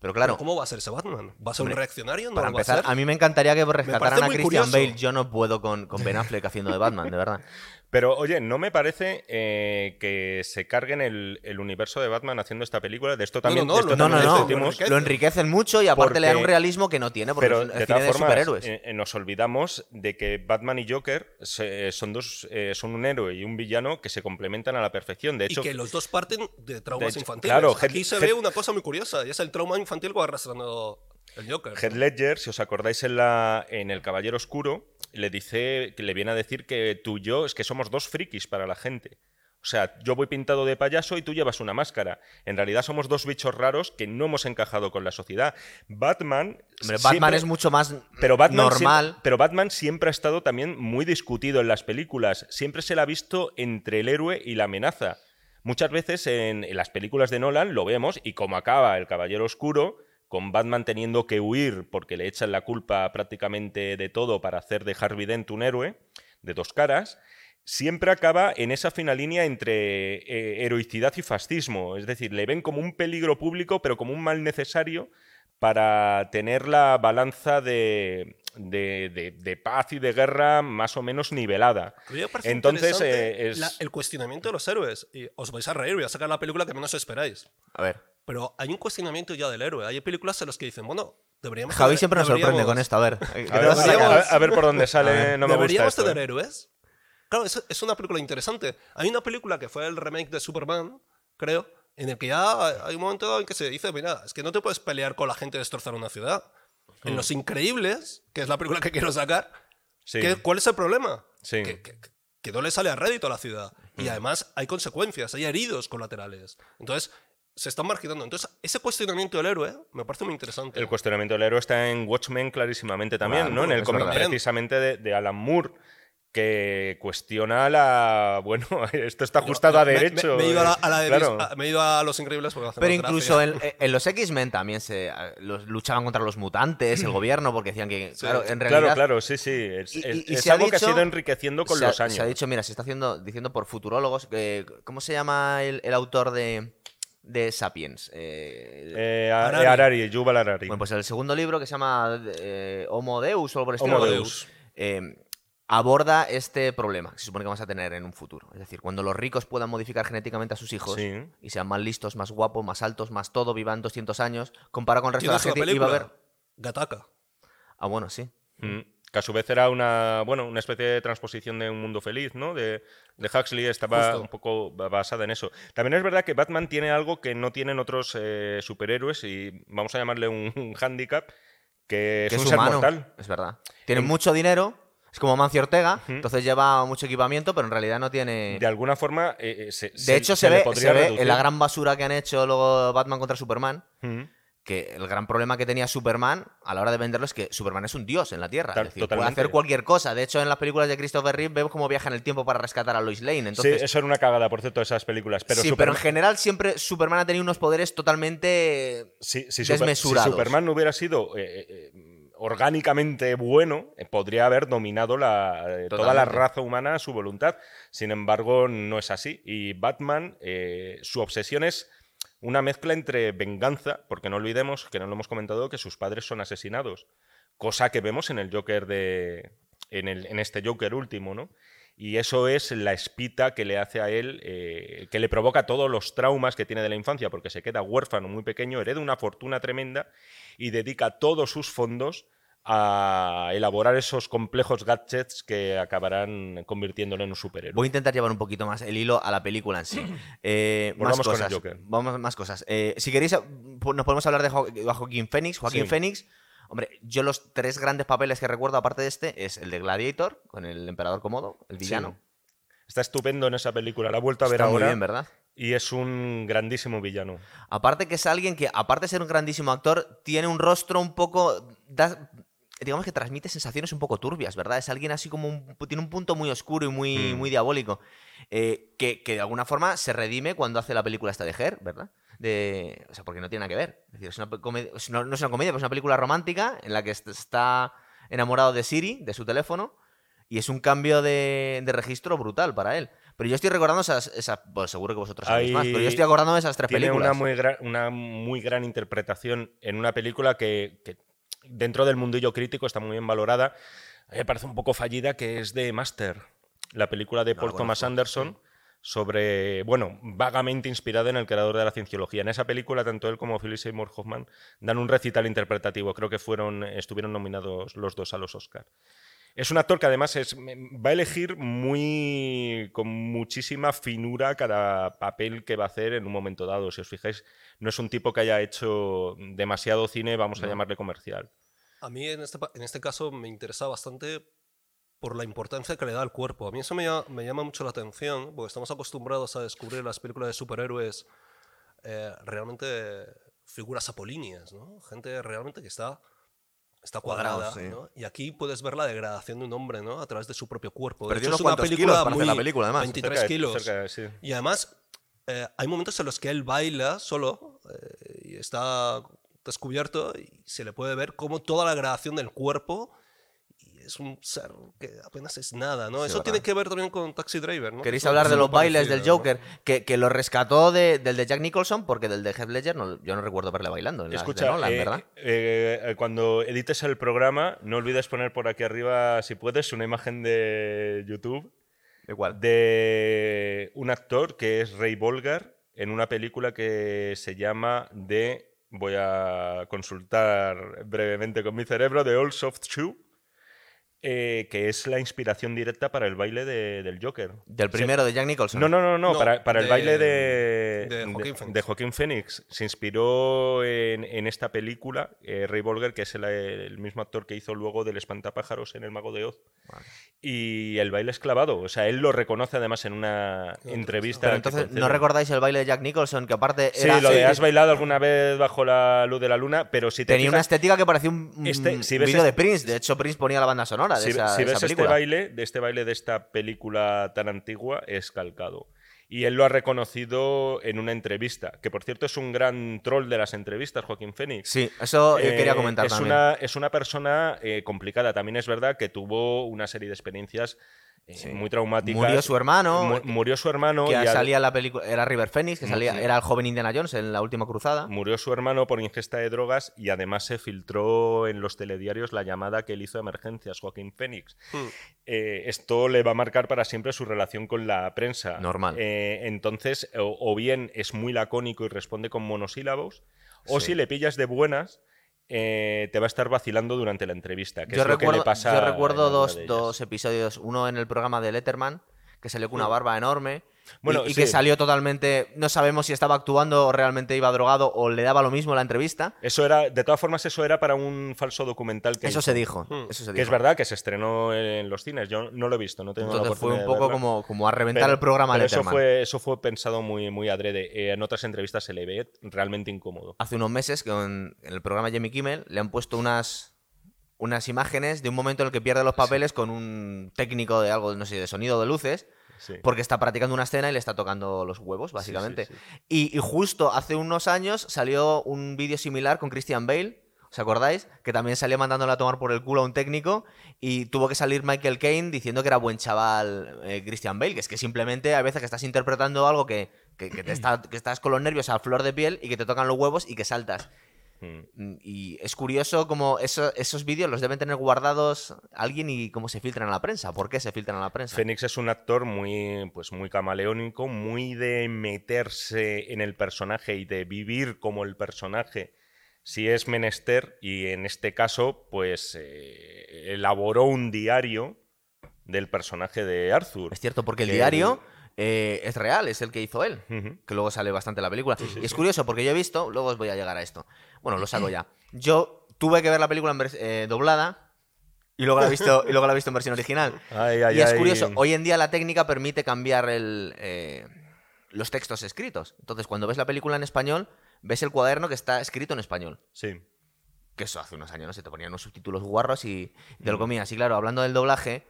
Speaker 1: Pero claro,
Speaker 3: Pero ¿Cómo va a ser ese Batman? ¿Va a ser un reaccionario? ¿No
Speaker 1: para
Speaker 3: lo va a
Speaker 1: empezar,
Speaker 3: ser?
Speaker 1: a mí me encantaría que rescataran a Christian
Speaker 3: curioso.
Speaker 1: Bale. Yo no puedo con, con Ben Affleck haciendo de Batman, de verdad.
Speaker 2: Pero oye, no me parece eh, que se carguen el, el universo de Batman haciendo esta película. De esto también,
Speaker 3: no,
Speaker 1: No, no,
Speaker 2: también
Speaker 1: no. Lo enriquecen mucho y aparte le dan un
Speaker 2: Porque-
Speaker 1: realismo que no tiene, porque
Speaker 2: Pero
Speaker 1: es
Speaker 2: de
Speaker 1: cine
Speaker 2: todas
Speaker 1: de
Speaker 2: formas,
Speaker 1: superhéroes.
Speaker 2: eh, eh, nos olvidamos de que Batman y Joker se- son dos, eh, son un héroe y un villano que se complementan a la perfección. De hecho,
Speaker 3: y que los dos parten de traumas
Speaker 2: de hecho,
Speaker 3: infantiles.
Speaker 2: claro,
Speaker 3: Aquí se ve una cosa muy curiosa, y es el trauma infantil que va arrastrando el Joker.
Speaker 2: Heath Ledger, si os acordáis en, la, en El Caballero Oscuro, le dice que le viene a decir que tú y yo es que somos dos frikis para la gente. O sea, yo voy pintado de payaso y tú llevas una máscara. En realidad somos dos bichos raros que no hemos encajado con la sociedad. Batman.
Speaker 1: Batman
Speaker 2: siempre-
Speaker 1: es mucho más
Speaker 2: pero Batman
Speaker 1: normal.
Speaker 2: Siempre, pero Batman siempre ha estado también muy discutido en las películas. Siempre se le ha visto entre el héroe y la amenaza. Muchas veces en, en las películas de Nolan lo vemos y como acaba El Caballero Oscuro, con Batman teniendo que huir porque le echan la culpa prácticamente de todo para hacer de Harvey Dent un héroe de dos caras, siempre acaba en esa fina línea entre eh, heroicidad y fascismo. Es decir, le ven como un peligro público, pero como un mal necesario para tener la balanza de, de- de- de paz y de guerra más o menos nivelada. Entonces, eh, es-
Speaker 3: la- el cuestionamiento de los héroes. Y os vais a reír, voy a sacar la película que menos esperáis.
Speaker 1: A ver.
Speaker 3: Pero hay un cuestionamiento ya del héroe. Hay películas en las que dicen, bueno, deberíamos...
Speaker 1: Javi
Speaker 3: tener-
Speaker 1: siempre nos sorprende con esto. A ver, ¿qué te
Speaker 2: A ver,
Speaker 1: a
Speaker 2: a ver- a ver por dónde sale, no me gusta
Speaker 3: ¿Deberíamos
Speaker 2: esto,
Speaker 3: tener
Speaker 2: ¿eh?
Speaker 3: héroes? Claro, es, es una película interesante. Hay una película que fue el remake de Superman, creo, en el que ya hay un momento en que se dice, mira, es que no te puedes pelear con la gente y destrozar una ciudad. En Los Increíbles, que es la película que quiero sacar,
Speaker 2: Sí.
Speaker 3: ¿qué- ¿cuál es el problema?
Speaker 2: Sí.
Speaker 3: Que, que- que no le sale a rédito a la ciudad. Y además hay consecuencias, hay heridos colaterales. Entonces, se están marginando. Entonces, ese cuestionamiento del héroe me parece muy interesante.
Speaker 2: El cuestionamiento del héroe está en Watchmen clarísimamente también,
Speaker 1: Claro,
Speaker 2: ¿no? En el cómic precisamente de, de Alan Moore, que cuestiona la... Bueno, esto está ajustado a
Speaker 3: Me- me-
Speaker 2: derecho.
Speaker 3: Me, he ido a, la-
Speaker 2: eh,
Speaker 3: a la de-
Speaker 2: claro.
Speaker 3: a- me he ido a Los Increíbles porque
Speaker 1: Pero incluso
Speaker 3: gracia.
Speaker 1: en, en los X-Men también se eh, los luchaban contra los mutantes, el gobierno, porque decían que, claro, en realidad...
Speaker 2: Claro, claro, sí, sí. Es,
Speaker 1: Y-
Speaker 2: es-
Speaker 1: y- y
Speaker 2: es
Speaker 1: se ha
Speaker 2: algo que ha sido enriqueciendo con
Speaker 1: ha-
Speaker 2: los años.
Speaker 1: Se ha dicho, mira, se está haciendo, diciendo por futurólogos, que, ¿cómo se llama el, el autor de, de Sapiens? Eh,
Speaker 2: Eh, a-
Speaker 3: Harari.
Speaker 2: Harari, Yuval Harari.
Speaker 1: Bueno, pues el segundo libro que se llama eh, Homo Deus o algo por el estilo,
Speaker 2: Homo
Speaker 1: eh,
Speaker 2: Deus.
Speaker 1: Aborda este problema que se supone que vamos a tener en un futuro. Es decir, cuando los ricos puedan modificar genéticamente a sus hijos
Speaker 2: Sí.
Speaker 1: y sean más listos, más guapos, más altos, más todo, vivan 200 años, comparado con el resto de la
Speaker 3: ¿Tienes una
Speaker 1: gente, iba a
Speaker 3: película?
Speaker 1: haber...
Speaker 3: Gattaca.
Speaker 1: Ah, bueno, sí.
Speaker 2: Mm. Que a su vez era una, bueno, una especie de transposición de Un Mundo Feliz, ¿no? De, de Huxley, estaba
Speaker 3: Justo.
Speaker 2: un poco ba- basada en eso. También es verdad que Batman tiene algo que no tienen otros eh, superhéroes y vamos a llamarle un, un hándicap, que es
Speaker 1: que
Speaker 2: un
Speaker 1: es
Speaker 2: ser mortal.
Speaker 1: Es verdad. Tiene
Speaker 2: En-
Speaker 1: mucho dinero, es como Mancio Ortega, entonces lleva mucho equipamiento, pero en realidad no tiene...
Speaker 2: De alguna forma, eh, eh, se,
Speaker 1: De hecho, se,
Speaker 2: le
Speaker 1: ve, se en la gran basura que han hecho luego Batman contra Superman, que el gran problema que tenía Superman a la hora de venderlo es que Superman es un dios en la Tierra.
Speaker 2: Tal-
Speaker 1: es decir, puede hacer cualquier cosa. De hecho, en las películas de Christopher Reeve vemos cómo viaja en el tiempo para rescatar a Lois Lane. Entonces,
Speaker 2: sí, eso era una cagada, por cierto, esas películas. Pero
Speaker 1: sí, pero en general siempre Superman ha tenido unos poderes totalmente...
Speaker 2: si Super- si
Speaker 1: desmesurados.
Speaker 2: Superman no hubiera sido eh, eh, orgánicamente bueno, eh, podría haber dominado la, eh, toda la raza humana a su voluntad. Sin embargo, no es así. Y Batman, eh, su obsesión es una mezcla entre venganza, porque no olvidemos, que no lo hemos comentado, que sus padres son asesinados. Cosa que vemos en el Joker de. en, el- en este Joker último, ¿no? Y eso es la espita que le hace a él, eh, que le provoca todos los traumas que tiene de la infancia, porque se queda huérfano muy pequeño, hereda una fortuna tremenda y dedica todos sus fondos a elaborar esos complejos gadgets que acabarán convirtiéndolo en un superhéroe.
Speaker 1: Voy a intentar llevar un poquito más el hilo a la película en sí. Eh, más
Speaker 2: Volvamos con el
Speaker 1: cosas.
Speaker 2: Joker.
Speaker 1: Vamos más cosas. Eh, si queréis, eh, nos podemos hablar de, Jo- de Joaquín Phoenix. Joaquín
Speaker 2: Sí.
Speaker 1: Phoenix, hombre, yo los tres grandes papeles que recuerdo, aparte de este, es el de Gladiator, con el emperador Komodo, el villano.
Speaker 2: Está estupendo en esa película, la he vuelto a ver
Speaker 1: Está muy
Speaker 2: ahora
Speaker 1: bien, ¿verdad?
Speaker 2: y es un grandísimo villano.
Speaker 1: Aparte que es alguien que, aparte de ser un grandísimo actor, tiene un rostro un poco... da- digamos que transmite sensaciones un poco turbias, ¿verdad? Es alguien así como un, tiene un punto muy oscuro y muy,
Speaker 2: Mm.
Speaker 1: muy diabólico. eh, que, que de alguna forma se redime cuando hace la película esta de Her, ¿verdad? De, o sea, porque no tiene nada que ver. Es decir, es una comedia- no, no es una comedia, pero es una película romántica en la que est- está enamorado de Siri, de su teléfono, y es un cambio de, de registro brutal para él. Pero yo estoy recordando esas, esas pues seguro que vosotros sabéis
Speaker 2: Hay-
Speaker 1: más, pero yo estoy acordando de esas tres
Speaker 2: Tiene
Speaker 1: películas.
Speaker 2: una muy, una muy gran interpretación en una película que, que dentro del mundillo crítico está muy bien valorada. A mí Me parece un poco fallida, que es de Master, la película de
Speaker 1: No
Speaker 2: Paul Thomas Anderson. Sobre, bueno, vagamente inspirada en el creador de la cienciología. En esa película, tanto él como Philip Seymour Hoffman dan un recital interpretativo. Creo que fueron, estuvieron nominados los dos a los Oscar. Es un actor que además es, va a elegir muy con muchísima finura cada papel que va a hacer en un momento dado. Si os fijáis, no es un tipo que haya hecho demasiado cine, vamos a llamarle comercial.
Speaker 3: A mí en este, en este caso me interesa bastante por la importancia que le da al cuerpo. A mí eso me, llama- me llama mucho la atención, porque estamos acostumbrados a descubrir las películas de superhéroes eh, realmente figuras apolíneas, ¿no? Gente realmente que está, está cuadrada,
Speaker 1: Cuadrados, sí.
Speaker 3: ¿no? Y aquí puedes ver la degradación de un hombre, ¿no? A través de su propio cuerpo. De
Speaker 1: Perdió
Speaker 3: hecho,
Speaker 1: unos
Speaker 3: es una
Speaker 1: cuantos
Speaker 3: película
Speaker 1: hacer la
Speaker 3: muy-
Speaker 1: película, además.
Speaker 3: 23
Speaker 2: Cerca de-
Speaker 3: kilos.
Speaker 2: cerca de- sí.
Speaker 3: Y además, eh, hay momentos en los que él baila solo eh, y está descubierto y se le puede ver como toda la gradación del cuerpo es un ser que apenas es nada, ¿no?
Speaker 1: Sí,
Speaker 3: Eso
Speaker 1: ¿verdad?
Speaker 3: tiene que ver también con Taxi Driver, ¿no?
Speaker 1: ¿Queréis hablar de los bailes
Speaker 3: parecido,
Speaker 1: del
Speaker 3: ¿no?
Speaker 1: Joker? Que, que lo rescató de- del de Jack Nicholson, porque del de Heath Ledger no- yo no recuerdo verle bailando en
Speaker 2: Escucha,
Speaker 1: de Nolan,
Speaker 2: eh,
Speaker 1: ¿verdad?
Speaker 2: eh, cuando edites el programa, no olvides poner por aquí arriba, si puedes, una imagen de YouTube
Speaker 1: Igual.
Speaker 2: de un actor que es Ray Bolgar en una película que se llama de voy a consultar brevemente con mi cerebro de All Soft Shoe eh, que es la inspiración directa para el baile de- del Joker.
Speaker 1: Del primero de Jack Nicholson.
Speaker 2: No, no, no, no,
Speaker 3: No,
Speaker 2: para, para el baile de,
Speaker 3: de Joaquín Phoenix.
Speaker 2: de Joaquín Phoenix. Se inspiró en, en esta película eh, Ray Bolger, que es el, el mismo actor que hizo luego del Espantapájaros en El Mago de Oz.
Speaker 1: Vale.
Speaker 2: Y el baile es clavado. O sea, él lo reconoce además en una entrevista.
Speaker 1: Pero entonces. ¿no recordáis el baile de Jack Nicholson? Que aparte
Speaker 2: Sí,
Speaker 1: era-
Speaker 2: lo de has bailado alguna vez bajo la luz de la luna, pero si te
Speaker 1: tenía una estética que parecía un,
Speaker 2: Este- si ves
Speaker 1: vídeo de
Speaker 2: este-
Speaker 1: Prince. De hecho, Prince ponía la banda sonora de
Speaker 2: si,
Speaker 1: esa,
Speaker 2: si
Speaker 1: de esa
Speaker 2: ves este baile, de este baile de esta película tan antigua, es calcado. Y él lo ha reconocido en una entrevista, que por cierto es un gran troll de las entrevistas, Joaquín Phoenix.
Speaker 1: Sí, eso eh,
Speaker 2: Eh,
Speaker 1: quería comentar
Speaker 2: es
Speaker 1: también.
Speaker 2: Una, es una persona eh, complicada. También es verdad que tuvo una serie de experiencias
Speaker 1: Sí.
Speaker 2: muy traumáticas.
Speaker 1: Murió su hermano,
Speaker 2: Mu- murió su hermano.
Speaker 1: que
Speaker 2: y
Speaker 1: salía la película, era River Phoenix, que salía,
Speaker 2: Ujú.
Speaker 1: era el joven Indiana Jones en la última cruzada.
Speaker 2: Murió su hermano por ingesta de drogas y además se filtró en los telediarios la llamada que él hizo a emergencias, Joaquín Phoenix.
Speaker 3: Hmm.
Speaker 2: Eh, esto le va a marcar para siempre su relación con la prensa.
Speaker 1: Normal.
Speaker 2: Eh, entonces, o, o bien es muy lacónico y responde con monosílabos, o
Speaker 1: Sí.
Speaker 2: si le pillas de buenas, eh, te va a estar vacilando durante la entrevista. Que
Speaker 1: yo,
Speaker 2: es lo que
Speaker 1: recuerdo,
Speaker 2: le pasa
Speaker 1: yo recuerdo dos, dos episodios, uno en el programa de Letterman, que salió con una barba enorme.
Speaker 2: Bueno,
Speaker 1: y, y
Speaker 2: sí.
Speaker 1: que salió totalmente. No sabemos si estaba actuando o realmente iba drogado o le daba lo mismo la entrevista.
Speaker 2: Eso era, de todas formas, eso era para un falso documental que
Speaker 1: Eso
Speaker 2: hizo.
Speaker 1: se dijo.
Speaker 3: Hmm.
Speaker 1: Eso se
Speaker 2: Que es verdad que se estrenó en los cines. Yo no lo he visto, no tengo la
Speaker 1: Entonces fue un
Speaker 2: de
Speaker 1: poco como, como a reventar
Speaker 2: Pero-
Speaker 1: el programa
Speaker 2: pero eso fue, eso fue pensado muy, muy adrede. Eh, en otras entrevistas se le ve realmente incómodo.
Speaker 1: Hace unos meses, que en, en el programa Jimmy Kimmel, le han puesto unas, unas imágenes de un momento en el que pierde los papeles con un técnico de algo, no sé, de sonido o de luces.
Speaker 2: Sí.
Speaker 1: Porque está practicando una escena y le está tocando los huevos, básicamente.
Speaker 2: sí.
Speaker 1: Y, y justo hace unos años salió un vídeo similar con Christian Bale. ¿Os acordáis? Que también salió mandándole a tomar por el culo a un técnico y tuvo que salir Michael Caine diciendo que era buen chaval eh, Christian Bale, que es que simplemente hay veces que estás interpretando algo que, que- que te está, que estás con los nervios a flor de piel y que te tocan los huevos y que saltas.
Speaker 2: Mm.
Speaker 1: Mm, Y es curioso cómo eso- esos vídeos los deben tener guardados alguien y cómo se filtran a la prensa. ¿Por qué se filtran a la prensa?
Speaker 2: Fénix es un actor muy, pues muy camaleónico, muy de meterse en el personaje y de vivir como el personaje si es menester. Y en este caso, pues eh, elaboró un diario del personaje de Arthur.
Speaker 1: Es cierto, porque el diario eh, es real, es el que hizo él. Que luego sale bastante en la película. y es curioso porque yo he visto, luego os voy a llegar a esto. Bueno, lo saco ya. Yo tuve que ver la película en eh, doblada y luego la he visto y luego la he visto en versión original.
Speaker 2: Ay, ay,
Speaker 1: y es
Speaker 2: ay.
Speaker 1: curioso, hoy en día la técnica permite cambiar el, eh, los textos escritos. Entonces, cuando ves la película en español, ves el cuaderno que está escrito en español.
Speaker 2: Sí.
Speaker 1: Que eso hace unos años, ¿no? Se te ponían unos subtítulos guarros y te lo comías. Y claro, hablando del doblaje,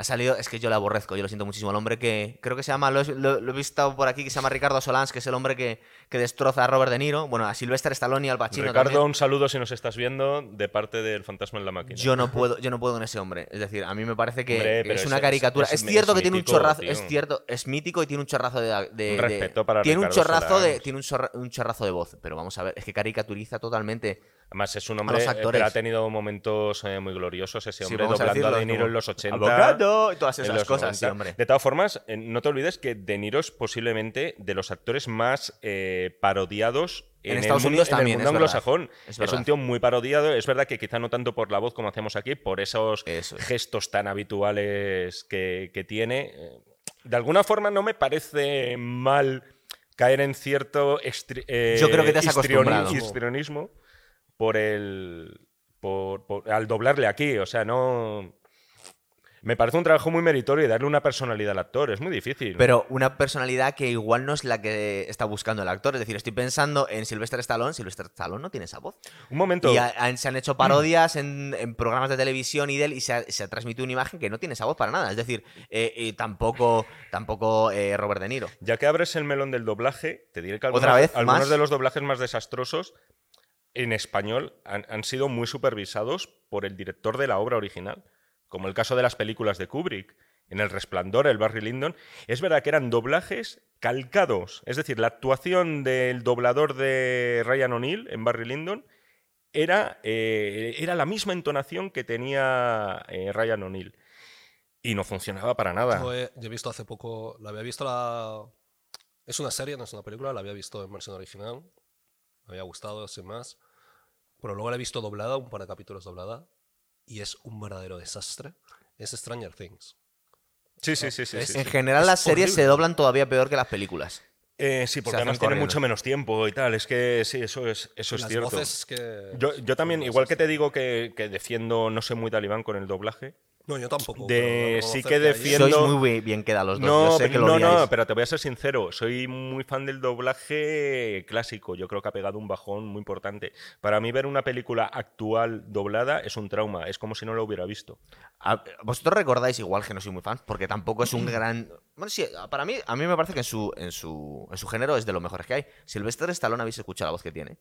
Speaker 1: ha salido, es que yo le aborrezco, yo lo siento muchísimo. El hombre que, creo que se llama, lo, he- lo- lo he visto por aquí, que se llama Ricardo Solans, que es el hombre que, que destroza a Robert De Niro. Bueno, a Sylvester Stallone y al Pacino
Speaker 2: Ricardo,
Speaker 1: también.
Speaker 2: un saludo si nos estás viendo de parte del fantasma en la máquina.
Speaker 1: Yo no puedo, yo no puedo con ese hombre. Es decir, a mí me parece que
Speaker 2: Hombre,
Speaker 1: es una
Speaker 2: es-
Speaker 1: caricatura.
Speaker 2: es-
Speaker 1: Es,
Speaker 2: es
Speaker 1: cierto que tiene un chorrazo,
Speaker 2: tío.
Speaker 1: es cierto, es mítico y tiene un chorrazo de, de-
Speaker 2: Un
Speaker 1: de-
Speaker 2: respeto para
Speaker 1: tiene un chorrazo de, tiene un, chorra- un chorrazo de voz. Pero vamos a ver, es que caricaturiza totalmente.
Speaker 2: Además, es un hombre
Speaker 1: los
Speaker 2: eh, ha tenido momentos eh, muy gloriosos ese hombre doblando a,
Speaker 1: decirlo,
Speaker 2: De Niro
Speaker 1: como
Speaker 2: en los 80.
Speaker 1: Y todas esas cosas, sí,
Speaker 2: 90.
Speaker 1: hombre.
Speaker 2: De todas formas, eh, no te olvides que De Niro es posiblemente de los actores más eh, parodiados
Speaker 1: En
Speaker 2: en,
Speaker 1: Estados
Speaker 2: el mundo,
Speaker 1: Unidos
Speaker 2: en el mundo
Speaker 1: es
Speaker 2: anglosajón.
Speaker 1: Es
Speaker 2: Es,
Speaker 1: verdad.
Speaker 2: un tío muy parodiado. Es verdad que quizá no tanto por la voz como hacemos aquí, por esos
Speaker 1: Eso es.
Speaker 2: gestos tan habituales que, que tiene. De alguna forma no me parece mal caer en cierto eh,
Speaker 1: Yo creo que te has
Speaker 2: histrionismo por el por, por- al doblarle aquí, o sea, no me parece un trabajo muy meritorio y darle una personalidad al actor, es muy difícil.
Speaker 1: Pero una personalidad que igual no es la que está buscando el actor. Es decir, estoy pensando en Sylvester Stallone. Sylvester Stallone no tiene esa voz.
Speaker 2: un momento,
Speaker 1: Y se han hecho parodias en, en programas de televisión y de él y se ha, se ha transmitido una imagen que no tiene esa voz para nada. Es decir, eh, y tampoco, tampoco eh, Robert De Niro.
Speaker 2: ya que abres el melón del doblaje, te diré que algunos,
Speaker 1: ¿Otra vez?
Speaker 2: algunos
Speaker 1: ¿Más?
Speaker 2: de los doblajes más desastrosos en español han, han sido muy supervisados por el director de la obra original, como el caso de las películas de Kubrick. En El Resplandor, el Barry Lyndon, es verdad que eran doblajes calcados. Es decir, la actuación del doblador de Ryan O'Neill en Barry Lyndon era, eh, era la misma entonación que tenía eh, Ryan O'Neill. Y no funcionaba para nada.
Speaker 3: Yo he, visto hace poco, la había visto la... Es una serie, no es una película, la había visto en versión original. Me había gustado, sin más. Pero luego la he visto doblada, un par de capítulos doblada. Y es un verdadero desastre, es Stranger Things.
Speaker 2: Sí, sí, sí, sí.
Speaker 3: Es-
Speaker 2: sí,
Speaker 1: En
Speaker 2: sí.
Speaker 1: general,
Speaker 3: Es
Speaker 1: las series
Speaker 3: horrible.
Speaker 1: se doblan todavía peor que las películas.
Speaker 2: Eh, sí, porque además tiene mucho menos tiempo y tal. Es que sí, eso es, eso es
Speaker 3: Las
Speaker 2: cierto.
Speaker 3: voces que...
Speaker 2: Yo, yo también, igual que te digo que, que defiendo, no soy muy talibán con el doblaje.
Speaker 3: No, yo tampoco.
Speaker 2: de- sí que defiendo-
Speaker 1: Sois muy bi- bien queda los dos.
Speaker 2: No,
Speaker 1: yo sé que
Speaker 2: pero-
Speaker 1: lo
Speaker 2: no, no, pero te voy a ser sincero. Soy muy fan del doblaje clásico. Yo creo que ha pegado un bajón muy importante. Para mí, ver una película actual doblada es un trauma. Es como si no lo hubiera visto.
Speaker 1: Vosotros recordáis, igual que no soy muy fan, porque tampoco es un gran. Bueno, sí, para mí, a mí me parece que en su, en su, en su género es de los mejores que hay. Sylvester Stallone, habéis escuchado la voz que tiene.